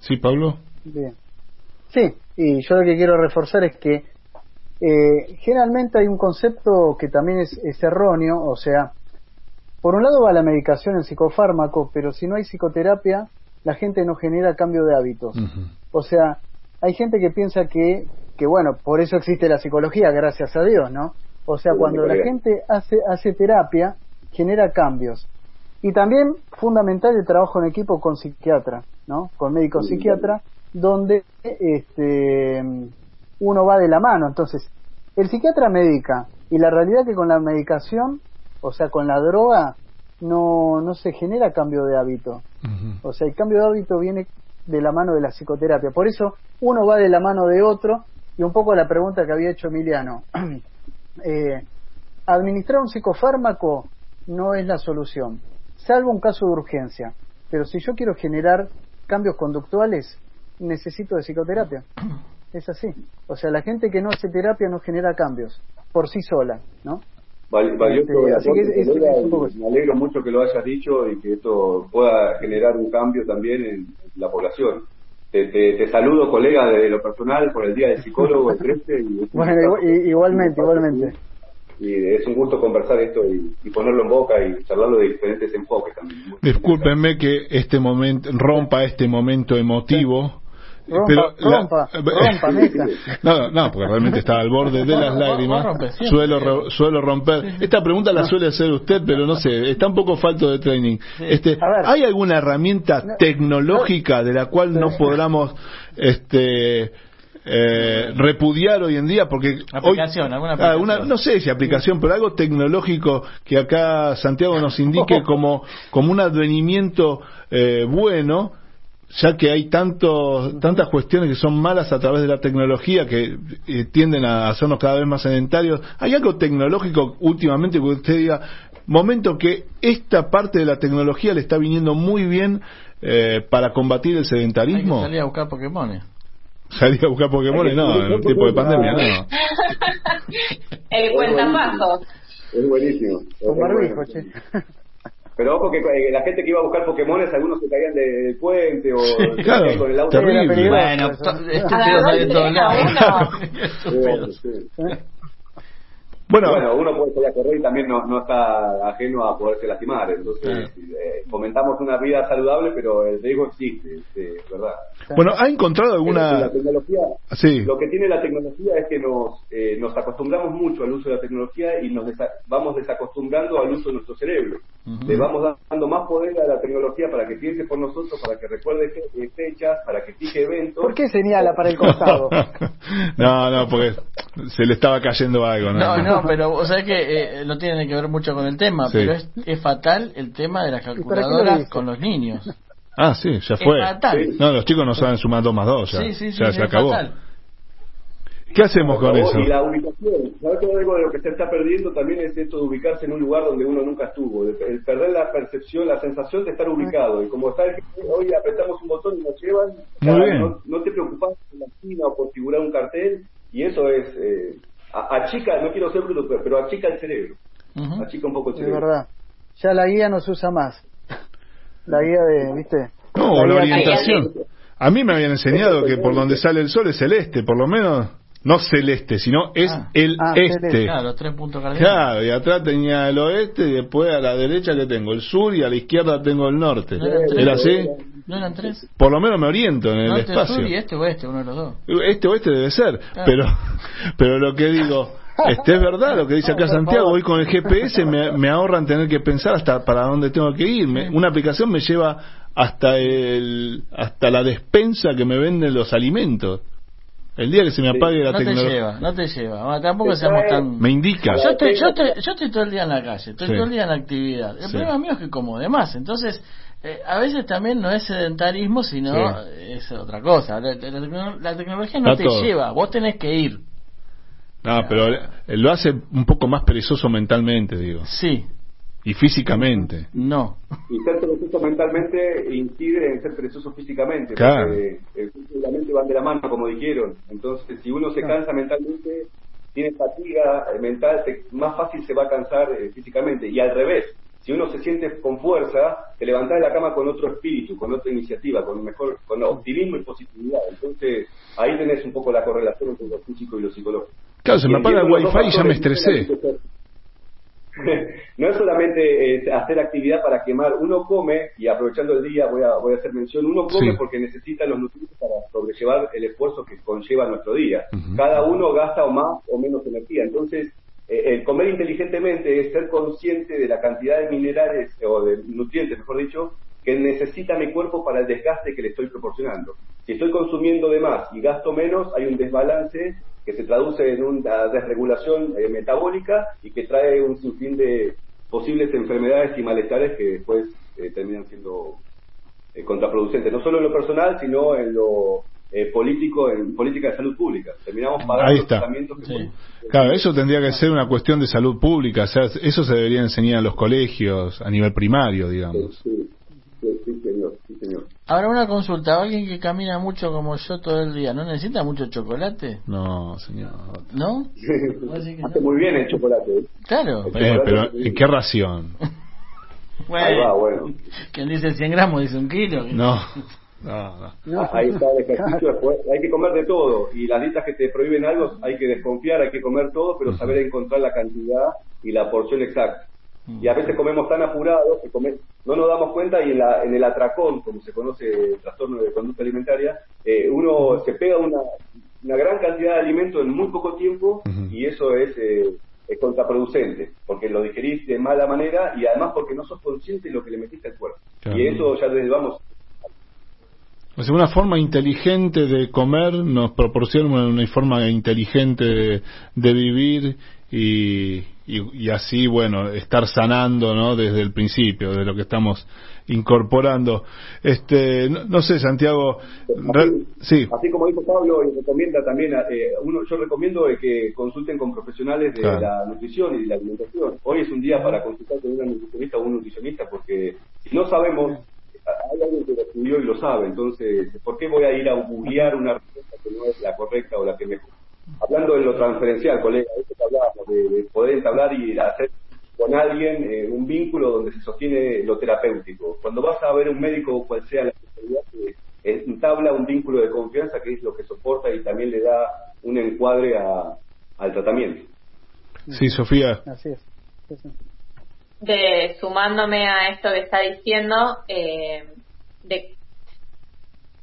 Sí, Pablo.
Bien. Sí, y yo lo que quiero reforzar es que eh, generalmente hay un concepto que también es, es erróneo, o sea, por un lado va la medicación, el psicofármaco, pero si no hay psicoterapia, la gente no genera cambio de hábitos. O sea, hay gente que piensa que, que bueno, por eso existe la psicología, gracias a Dios, ¿no? O sea, cuando la gente hace, hace terapia, genera cambios. Y también fundamental el trabajo en equipo con psiquiatra, ¿no? Con médico psiquiatra, donde este uno va de la mano. Entonces, el psiquiatra medica y la realidad que con la medicación, o sea, con la droga, no, no se genera cambio de hábito. O sea, el cambio de hábito viene de la mano de la psicoterapia. Por eso uno va de la mano de otro y un poco la pregunta que había hecho Emiliano. Eh, administrar un psicofármaco no es la solución, salvo un caso de urgencia. Pero si yo quiero generar cambios conductuales, necesito de psicoterapia. Es así. O sea, la gente que no hace terapia no genera cambios por sí sola, ¿no?
Val- valioso
Este, así que es-
colega,
es un poco
me alegro mucho que lo hayas dicho y que esto pueda generar un cambio también en la población. Te, te, te saludo, colega, desde lo personal por el Día del Psicólogo el 13. Y es
Bueno, igualmente, igualmente.
Y es un gusto conversar esto y, y ponerlo en boca y charlarlo de diferentes enfoques también.
Discúlpenme que este momento rompa este momento emotivo.
Rompa,
pero la-
rompa, rompa.
No, no, porque realmente está al borde de las lágrimas. Suelo, ro- suelo romper. Esta pregunta la suele hacer usted, pero no sé, está un poco falto de training. Este. ¿Hay alguna herramienta tecnológica de la cual no podamos este, eh, repudiar hoy en día? Porque
Aplicación,
hoy,
alguna
Ah,
aplicación.
no sé si aplicación, pero algo tecnológico que acá Santiago nos indique como, como un advenimiento eh, bueno ya que hay tantos, tantas cuestiones que son malas a través de la tecnología que eh, tienden a hacernos cada vez más sedentarios, ¿hay algo tecnológico últimamente que usted diga, momento que esta parte de la tecnología le está viniendo muy bien eh, para combatir el
Hay que
sedentarismo?
salir a buscar Pokémon.
Salir a buscar Pokémon, no, en un tiempo de pandemia, no.
El cuentapasos.
Es buenísimo.
Con
Es
barbijo, che.
Pero ojo que eh, la gente que iba a buscar Pokémones, algunos se caían de- del puente o se
claro,
con el auto.
terrible.
Bueno, en todos lados.
Bueno,
Bueno, uno puede salir a correr y también no, no está ajeno a poderse lastimar. Entonces, eh, fomentamos una vida saludable, pero el riesgo existe, este, es verdad.
bueno, ¿ha encontrado alguna...?
La tecnología,
Sí.
lo que tiene la tecnología es que nos, eh, nos acostumbramos mucho al uso de la tecnología y nos desa- vamos desacostumbrando al uso de nuestro cerebro. Le vamos dando más poder a la tecnología para que piense por nosotros, para que recuerde eh, fechas, para que fije eventos.
¿Por qué señala para el costado?
no, no, porque se le estaba cayendo algo.
No, no, pero o sea que eh, no tiene que ver mucho con el tema,
Sí.
pero es, es fatal el tema de las
lo
calculadoras con los niños.
Ah, sí, ya
Es
fue.
fatal.
No, los chicos no saben sumar 2 más 2, ya,
Sí, sí, sí,
ya
sí,
se
es
acabó.
fatal.
¿Qué hacemos con eso?
Y la ubicación. ¿Sabes que algo de lo que se está perdiendo también es esto de ubicarse en un lugar donde uno nunca estuvo? El, perder la percepción, la sensación de estar ubicado. Y como está el que hoy apretamos un botón y nos llevan,
Muy
claro,
bien.
no, no te preocupas por la esquina o por figurar un cartel. Y eso es. Eh, a- achica, no quiero ser bruto, pero- achica el cerebro.
Ujú.
Achica un poco el
Es
cerebro.
verdad. Ya la guía no se usa más. La guía de, ¿viste?
No, la orientación. A mí me habían enseñado que por donde sale el sol es celeste, por lo menos, no celeste, sino es
Ah.
el
Ah,
este.
celeste.
Claro, los tres puntos cardinales.
Claro, y atrás tenía el oeste y después a la derecha que tengo el sur y a la izquierda tengo el norte.
¿No eran tres?
¿Era así?
¿No eran tres?
Por lo menos me oriento en el
Norte,
espacio.
sur y este o este, uno de los dos.
Este oeste debe ser,
Claro.
pero pero lo que digo, este es verdad lo que dice acá Santiago, hoy con el GPS me, me ahorran tener que pensar hasta para dónde tengo que ir. Me- una aplicación me lleva hasta el hasta la despensa que me venden los alimentos. El día que se me apague la
No te
tecnología
lleva, no te lleva. Bueno, tampoco seamos tan...
me indica.
Yo estoy, yo, estoy, yo estoy todo el día en la calle, estoy
Sí.
todo el día en la actividad. El
Sí.
problema mío es que como de más. Entonces, eh, a veces también no es sedentarismo, sino
Sí.
es otra cosa. La, la- la tecno- la tecnología no
Está
te
todo.
lleva, vos tenés que ir.
No, pero eh, lo hace un poco más perezoso mentalmente, digo,
Sí,
y físicamente.
no.
Y ser perezoso mentalmente incide en ser perezoso físicamente.
Claro.
Porque el cuerpo y la mente van de la mano, como dijeron. Entonces, si uno se cansa mentalmente, tiene fatiga mental, se- más fácil se va a cansar eh, físicamente. Y al revés, si uno se siente con fuerza, te levantás de la cama con otro espíritu, con otra iniciativa, con mejor, con optimismo y positividad. Entonces, ahí tenés un poco la correlación entre lo físico y lo psicológico.
Claro, se me apaga el wifi y ya me estresé.
no es solamente eh, hacer actividad para quemar, uno come, y aprovechando el día voy a, voy a hacer mención, uno come
Sí.
porque necesita los nutrientes para sobrellevar el esfuerzo que conlleva nuestro día. Cada uno gasta o más o menos energía. Entonces, eh, el comer inteligentemente es ser consciente de la cantidad de minerales, o de nutrientes, mejor dicho, que necesita mi cuerpo para el desgaste que le estoy proporcionando. Si estoy consumiendo de más y gasto menos, hay un desbalance que se traduce en una desregulación eh, metabólica y que trae un sinfín de posibles enfermedades y malestares que después eh, terminan siendo eh, contraproducentes, no solo en lo personal, sino en lo eh, político, en política de salud pública. Terminamos pagando
Ahí está.
tratamientos que
Sí.
son-
Claro, eso tendría que ser una cuestión de salud pública, o sea, eso se debería enseñar en los colegios a nivel primario, digamos.
Sí, sí, sí, señor, sí, señor.
Ahora una consulta, alguien que camina mucho como yo todo el día, ¿no necesita mucho chocolate?
No, señor.
¿No? ¿Vos decís que
Hace
no?
muy bien el chocolate. ¿eh?
Claro.
Eh, pero ¿en qué ración?
Ahí va, bueno.
Quien dice 100 gramos dice un kilo.
No, no, no.
No.
Ahí está el ejercicio. después. Hay que comer de todo. Y las dietas que te prohíben algo, hay que desconfiar, hay que comer todo, pero saber encontrar la cantidad y la porción exacta. Y a veces comemos tan apurados que come- no nos damos cuenta y en, la, en el atracón, como se conoce el trastorno de conducta alimentaria, eh, uno se pega una, una gran cantidad de alimento en muy poco tiempo y eso es, eh, es contraproducente, porque lo digerís de mala manera y además porque no sos consciente de lo que le metiste al cuerpo.
Claro.
Y eso ya desde vamos
O sea, una forma inteligente de comer nos proporciona una, una forma inteligente de, de vivir y, y, y así, bueno, estar sanando, ¿no? Desde el principio, de lo que estamos incorporando. Este, no, no sé, Santiago, re- sí,
Así como dijo Pablo, y recomienda también, eh, uno, yo recomiendo eh, que consulten con profesionales de
Claro.
la nutrición y de la alimentación. Hoy es un día para consultar con una nutricionista o un nutricionista porque si no sabemos, hay alguien que lo estudió y lo sabe, entonces, ¿por qué voy a ir a googlear una receta que no es la correcta o la que mejor? Hablando de lo transferencial, colega, esto que hablábamos, de, de poder entablar y hacer con alguien, eh, un vínculo donde se sostiene lo terapéutico. Cuando vas a ver un médico, cual sea la especialidad, eh, entabla un vínculo de confianza que es lo que soporta y también le da un encuadre a, al tratamiento.
Sí, Sofía.
Así es.
De sumándome a esto que está diciendo, eh, de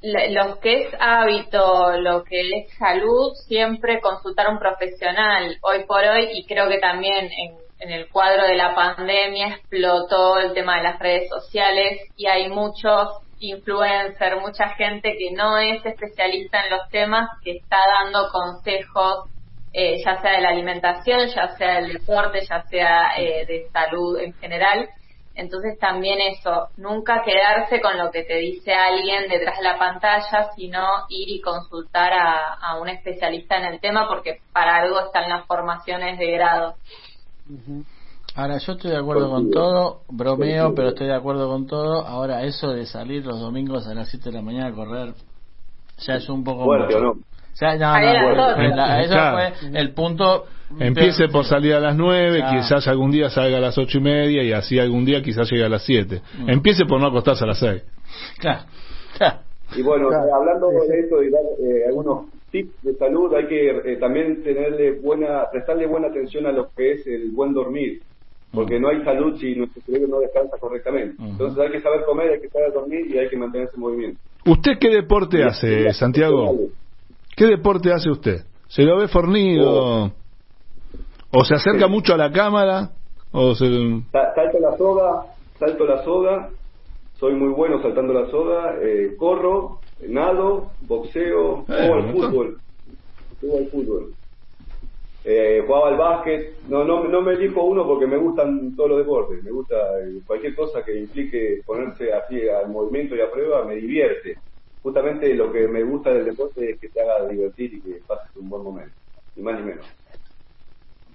lo que es hábito, lo que es salud, siempre consultar a un profesional. Hoy por hoy, y creo que también en, en, el cuadro de la pandemia explotó el tema de las redes sociales y hay muchos influencers, mucha gente que no es especialista en los temas, que está dando consejos, eh, ya sea de la alimentación, ya sea del deporte, ya sea eh, de salud en general entonces también eso, nunca quedarse con lo que te dice alguien detrás de la pantalla, sino ir y consultar a, un especialista en el tema porque para algo están las formaciones de grado.
Ahora, yo estoy de acuerdo con todo, bromeo, pero estoy de acuerdo con todo. Ahora, eso de salir los domingos a las 7 de la mañana a correr, ya es un poco...
Fuerte, ¿o no?
eso fue el punto.
Empiece por salir a las 9, quizás algún día salga a las ocho y media y así algún día quizás llegue a las 7. Mm. Empiece por no acostarse a las 6.
Claro.
Y bueno, hablando de esto y dar eh, algunos tips de salud, hay que eh, también tenerle buena, prestarle buena atención a lo que es el buen dormir, porque mm. no hay salud si nuestro cerebro no descansa correctamente. Entonces hay que saber comer, hay que saber dormir y hay que mantenerse en movimiento.
¿Usted qué deporte hace, Santiago? ¿Qué deporte hace usted? ¿Se lo ve fornido? Oh. ¿O se acerca mucho a la cámara? ¿O se...
Salto la soga, salto la soga, soy muy bueno saltando la soga, eh, corro, nado, boxeo, eh, juego al fútbol. Juego al fútbol. Eh, jugaba al básquet, no, no, no me elijo uno porque me gustan todos los deportes, me gusta eh, cualquier cosa que implique ponerse así al movimiento y a prueba, me divierte justamente lo que me gusta del deporte es que te haga divertir y que pases un buen momento, ni más ni menos.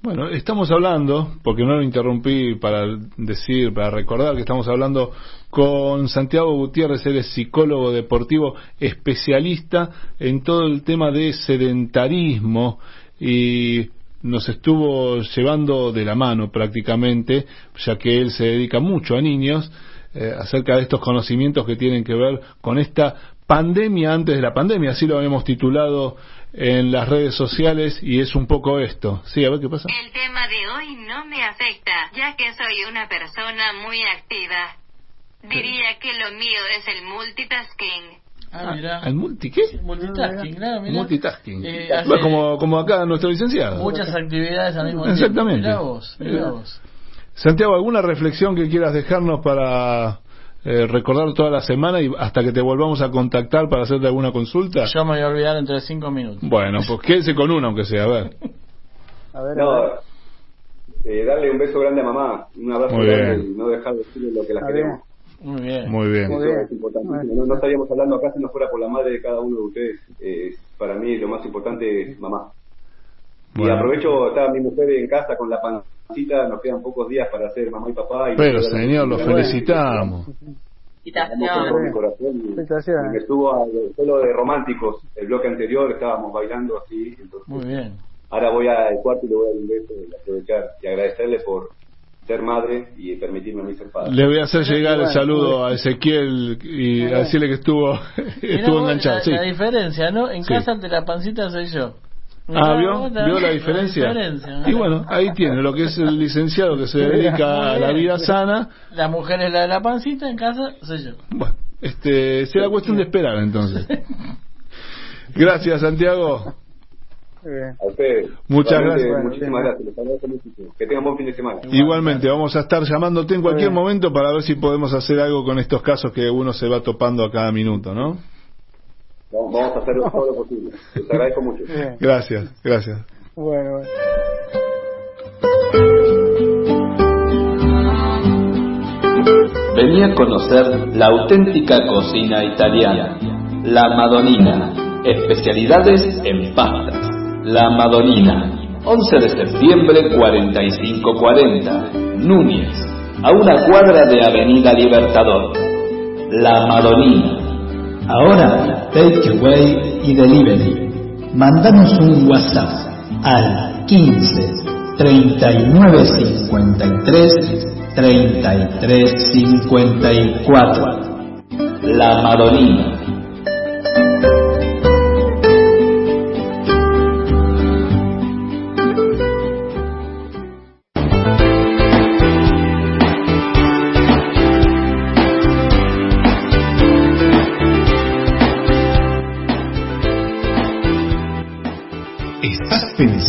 Bueno, estamos hablando, porque no lo interrumpí para decir, para recordar que estamos hablando con Santiago Gutiérrez, él es psicólogo deportivo, especialista en todo el tema de sedentarismo y nos estuvo llevando de la mano prácticamente, ya que él se dedica mucho a niños, eh, acerca de estos conocimientos que tienen que ver con esta pandemia antes de la pandemia, así lo habíamos titulado en las redes sociales y es un poco esto. Sí, a ver qué pasa.
El tema de hoy no me afecta, ya que soy una persona muy activa. Diría que lo mío es el multitasking.
Ah, mira.
¿El multi qué?
Multitasking, claro, mira.
Multitasking. Eh, como, como acá nuestro licenciado.
Muchas actividades al mismo tiempo.
Exactamente.
vos, vos.
Santiago, ¿alguna reflexión que quieras dejarnos para eh, recordar toda la semana y hasta que te volvamos a contactar para hacerte alguna consulta?
Yo me voy a olvidar entre cinco minutos.
Bueno, pues quédese con una aunque sea, a ver.
A ver, no, eh, darle un beso grande a mamá, un abrazo grande y no dejar de decirle lo que la queremos.
Muy bien.
Muy bien.
Eso es importante. No, estaríamos hablando acá si no fuera por la madre de cada uno de ustedes. Eh, para mí lo más importante es mamá. Y aprovecho, estaba mi mujer en casa con la pancita, nos quedan pocos días para ser mamá y papá. Y
Pero señor, lo felicitamos.
Felicitaciones. Me estuvo a, solo de románticos, el bloque anterior estábamos bailando así. Entonces,
Muy bien.
Ahora voy al cuarto y le voy a dar un beso y aprovechar y agradecerle por ser madre y permitirme a mí ser padre.
Le voy a hacer llegar el saludo a Ezequiel y a decirle que estuvo, estuvo enganchado.
La, la diferencia, ¿no? En casa ante la pancita soy yo.
Ah, ¿vio? ¿Vio la diferencia? y bueno, ahí tiene lo que es el licenciado que se dedica a la vida sana.
La mujer es la de la pancita, en casa soy yo.
Bueno, este, será cuestión de esperar entonces. Gracias, Santiago.
A ustedes.
Muchas gracias.
Muchísimas gracias. Que tengan buen fin de semana.
Igualmente, vamos a estar llamándote en cualquier momento para ver si podemos hacer algo con estos casos que uno se va topando a cada minuto, ¿no?
Vamos, a hacer todo lo posible. Les agradezco mucho.
Gracias, gracias.
Bueno.
Venía a conocer la auténtica cocina italiana, la Madonina, especialidades en pastas. La Madonina, 11 de septiembre 4540, Núñez, a una cuadra de Avenida Libertador. La Madonina
Ahora, Takeaway y Delivery. Mandanos un WhatsApp al 15 3953 3354.
La Madonina.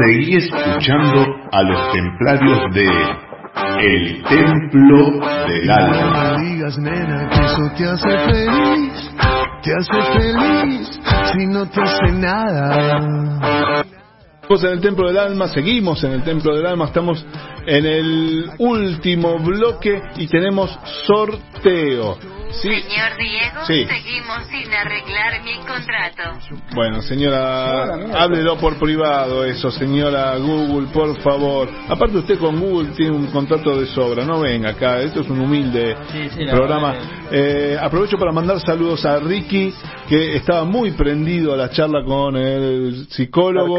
Seguí escuchando a los templarios de El Templo del Alma.
No me digas, nena, que eso te hace feliz, te hace feliz, si no te hace nada.
Estamos en el Templo del Alma, seguimos en el Templo del Alma, estamos en el último bloque y tenemos sorteo. Sí.
Señor Diego,
Sí.
seguimos sin arreglar mi contrato.
Bueno, señora, háblelo por privado eso, señora Google, por favor. Aparte usted con Google tiene un contrato de sobra, no venga acá, esto es un humilde
sí,
programa. Eh, aprovecho para mandar saludos a Ricky, que estaba muy prendido a la charla con el psicólogo.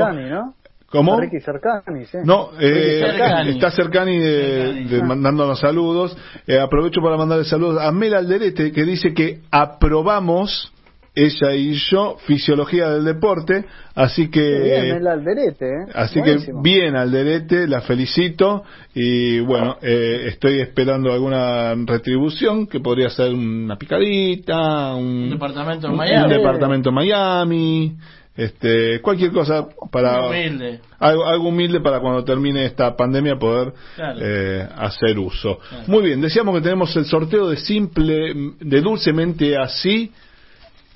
¿Cómo?
Ricky Cercani, sí.
No, eh,
Cercani.
está Cercani de, de mandándonos saludos. Eh, aprovecho para mandarle saludos a Mel Alderete, que dice que aprobamos, ella y yo, fisiología del deporte. Así que.
Bien, el alderete, ¿eh?
Así
Buenísimo.
que bien Alderete, la felicito y bueno, eh, estoy esperando alguna retribución que podría ser una picadita, un,
Un departamento en Miami.
un departamento en Miami, este, cualquier cosa para
Humilde.
algo, algo humilde para cuando termine esta pandemia poder
Claro.
eh, hacer uso. Muy bien, decíamos que tenemos el sorteo de simple, de dulcemente así,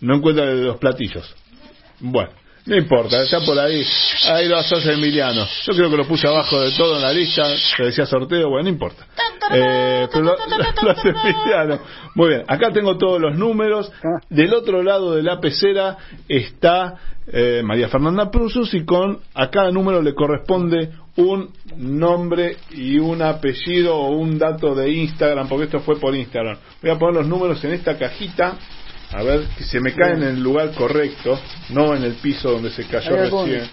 no encuentra los platillos. Bueno, no importa, está por ahí, ahí lo hace Emiliano. Yo creo que lo puse abajo de todo en la lista, se decía sorteo, bueno, no importa. Eh, pero lo, lo hace Emiliano. Muy bien, acá tengo todos los números. Del otro lado de la pecera está eh, María Fernanda Prusus y con a cada número le corresponde un nombre y un apellido o un dato de Instagram, porque esto fue por Instagram. Voy a poner los números en esta cajita. A ver que se me cae en el lugar correcto, no en el piso donde se cayó
¿Hay algún-
recién.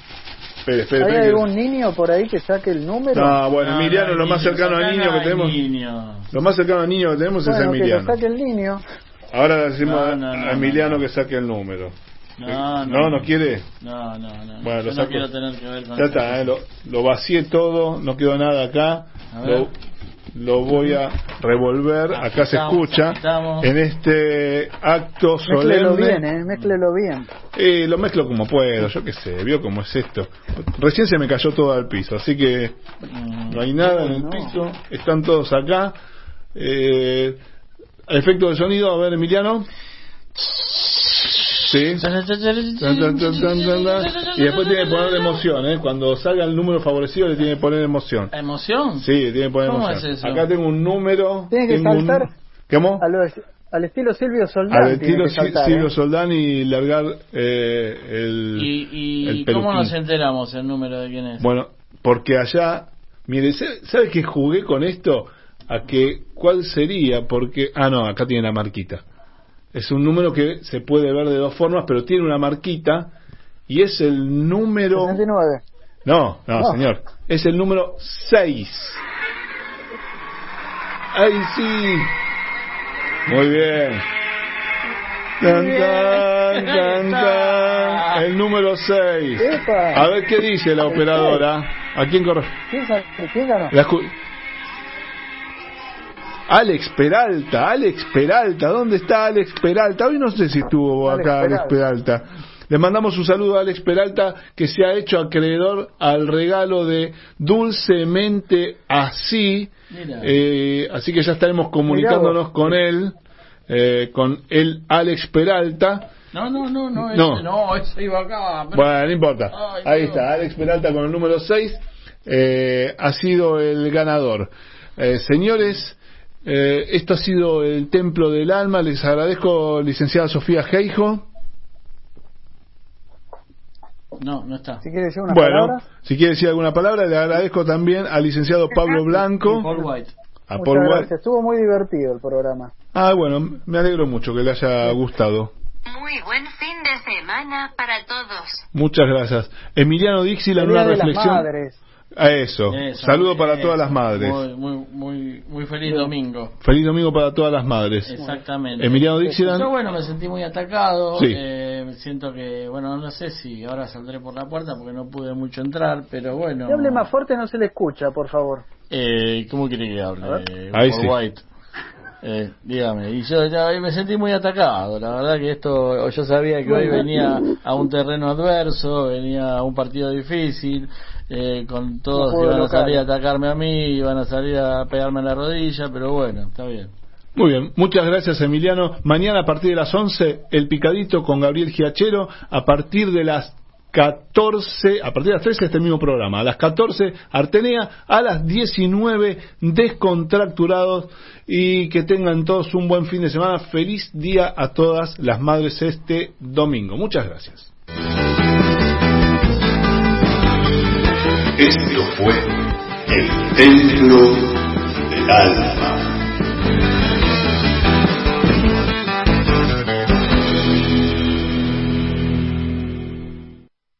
Espere, espere,
¿Hay
espere que-
algún niño por ahí que saque el número?
No, bueno, Emiliano, lo más cercano al niño que tenemos. Lo más cercano al niño que tenemos es
Bueno, que lo
Emiliano.
saque el niño.
Ahora le decimos
No,
a-
no, no,
a Emiliano que saque el número.
No,
Eh,
no,
no, quiere.
No, no, no.
Bueno,
Yo
lo
no
saco.
quiero tener que ver con
Ya está, eh, lo, lo vacié todo, no quedó nada acá.
A ver.
Lo, lo voy a revolver, acá se escucha,
estamos.
en este acto solemne.
bien, ¿eh? Méclelo bien.
Eh, lo mezclo como puedo, yo qué sé, vio cómo es esto. Recién se me cayó todo al piso, así que no hay nada en el piso, están todos acá. Eh, efecto de sonido, a ver, Emiliano. Sí. Y después tiene que poner emoción, ¿eh? Cuando salga el número favorecido le tiene que poner emoción.
¿Emoción?
Sí, le tiene que poner
¿Cómo
emoción.
es eso?
Acá tengo un número.
Tiene que
tengo un-
saltar
¿Cómo?
al estilo Silvio Soldán.
Al
tiene
estilo
que saltar,
Silvio
¿eh?
Soldán y largar eh, el,
¿Y, y
el
cómo
peluquín.
nos enteramos el número de quién es?
Bueno, porque allá, mire, ¿sabe sabe que jugué con esto? A que, ¿cuál sería? Porque, ah, no, acá tiene la marquita. Es un número que se puede ver de dos formas, pero tiene una marquita y es el número...
69.
No, no,
No.
señor. Es el número 6. ¡Ay, sí! Muy bien. Tan, tan, tan, tan. El número 6.
¡Epa!
A ver qué dice la operadora. ¿A quién corre?
¿Quién, sa- quién ganó?
Alex Peralta, Alex Peralta, ¿dónde está Alex Peralta? Hoy no sé si estuvo
Alex
acá Alex Peralta. Le mandamos un saludo a Alex Peralta que se ha hecho acreedor al regalo de Dulcemente Así. Eh, así que ya estaremos comunicándonos con él. eh, con el Alex Peralta.
No, no, no, no,
No.
ese, no, ese iba acá. pero-
Bueno, no importa.
Ay,
Ahí
Dios.
está, Alex Peralta con el número 6 ha sido el ganador. Eh, señores, eh, esto ha sido el Templo del Alma. Les agradezco, licenciada Sofía Geijo.
No, no está.
Si quiere decir una
Bueno,
palabra.
si quiere decir alguna palabra, le agradezco también al licenciado Pablo Blanco.
Paul White.
A
Muchas
Paul White.
gracias. Estuvo muy divertido el programa.
Ah, bueno, me alegro mucho que le haya gustado.
Muy buen fin de semana para todos.
Muchas gracias. Emiliano una
Día de las
reflexión.
Madres.
A eso.
Eso,
Saludo para
eso.
todas las madres.
Muy, muy, muy, muy feliz domingo.
Feliz domingo para todas las madres.
Exactamente.
Emiliano Dixieland.
Yo, bueno, me sentí muy atacado.
Sí.
eh, siento que, bueno, no sé si ahora saldré por la puerta porque no pude mucho entrar, pero bueno.
Si hable más fuerte no se le escucha, por favor.
Eh, ¿Cómo quiere que hable? Eh,
Ahí
Paul
sí.
White. Eh, dígame, y yo ya me sentí muy atacado, la verdad que esto, yo sabía que hoy venía a un terreno adverso, venía a un partido difícil, eh, con todos
puedo
iban a salir a atacarme a mí, iban a salir a pegarme en la rodilla, pero bueno, está bien.
Muy bien, muchas gracias Emiliano. Mañana a partir de las 11, el picadito con Gabriel Giachero. A partir de las 14, a partir de las 13 este mismo programa. A las 14, Artenea. A las 19, Descontracturados. Y que tengan todos un buen fin de semana. Feliz día a todas las madres este domingo. Muchas gracias.
Esto fue el Templo del Alma.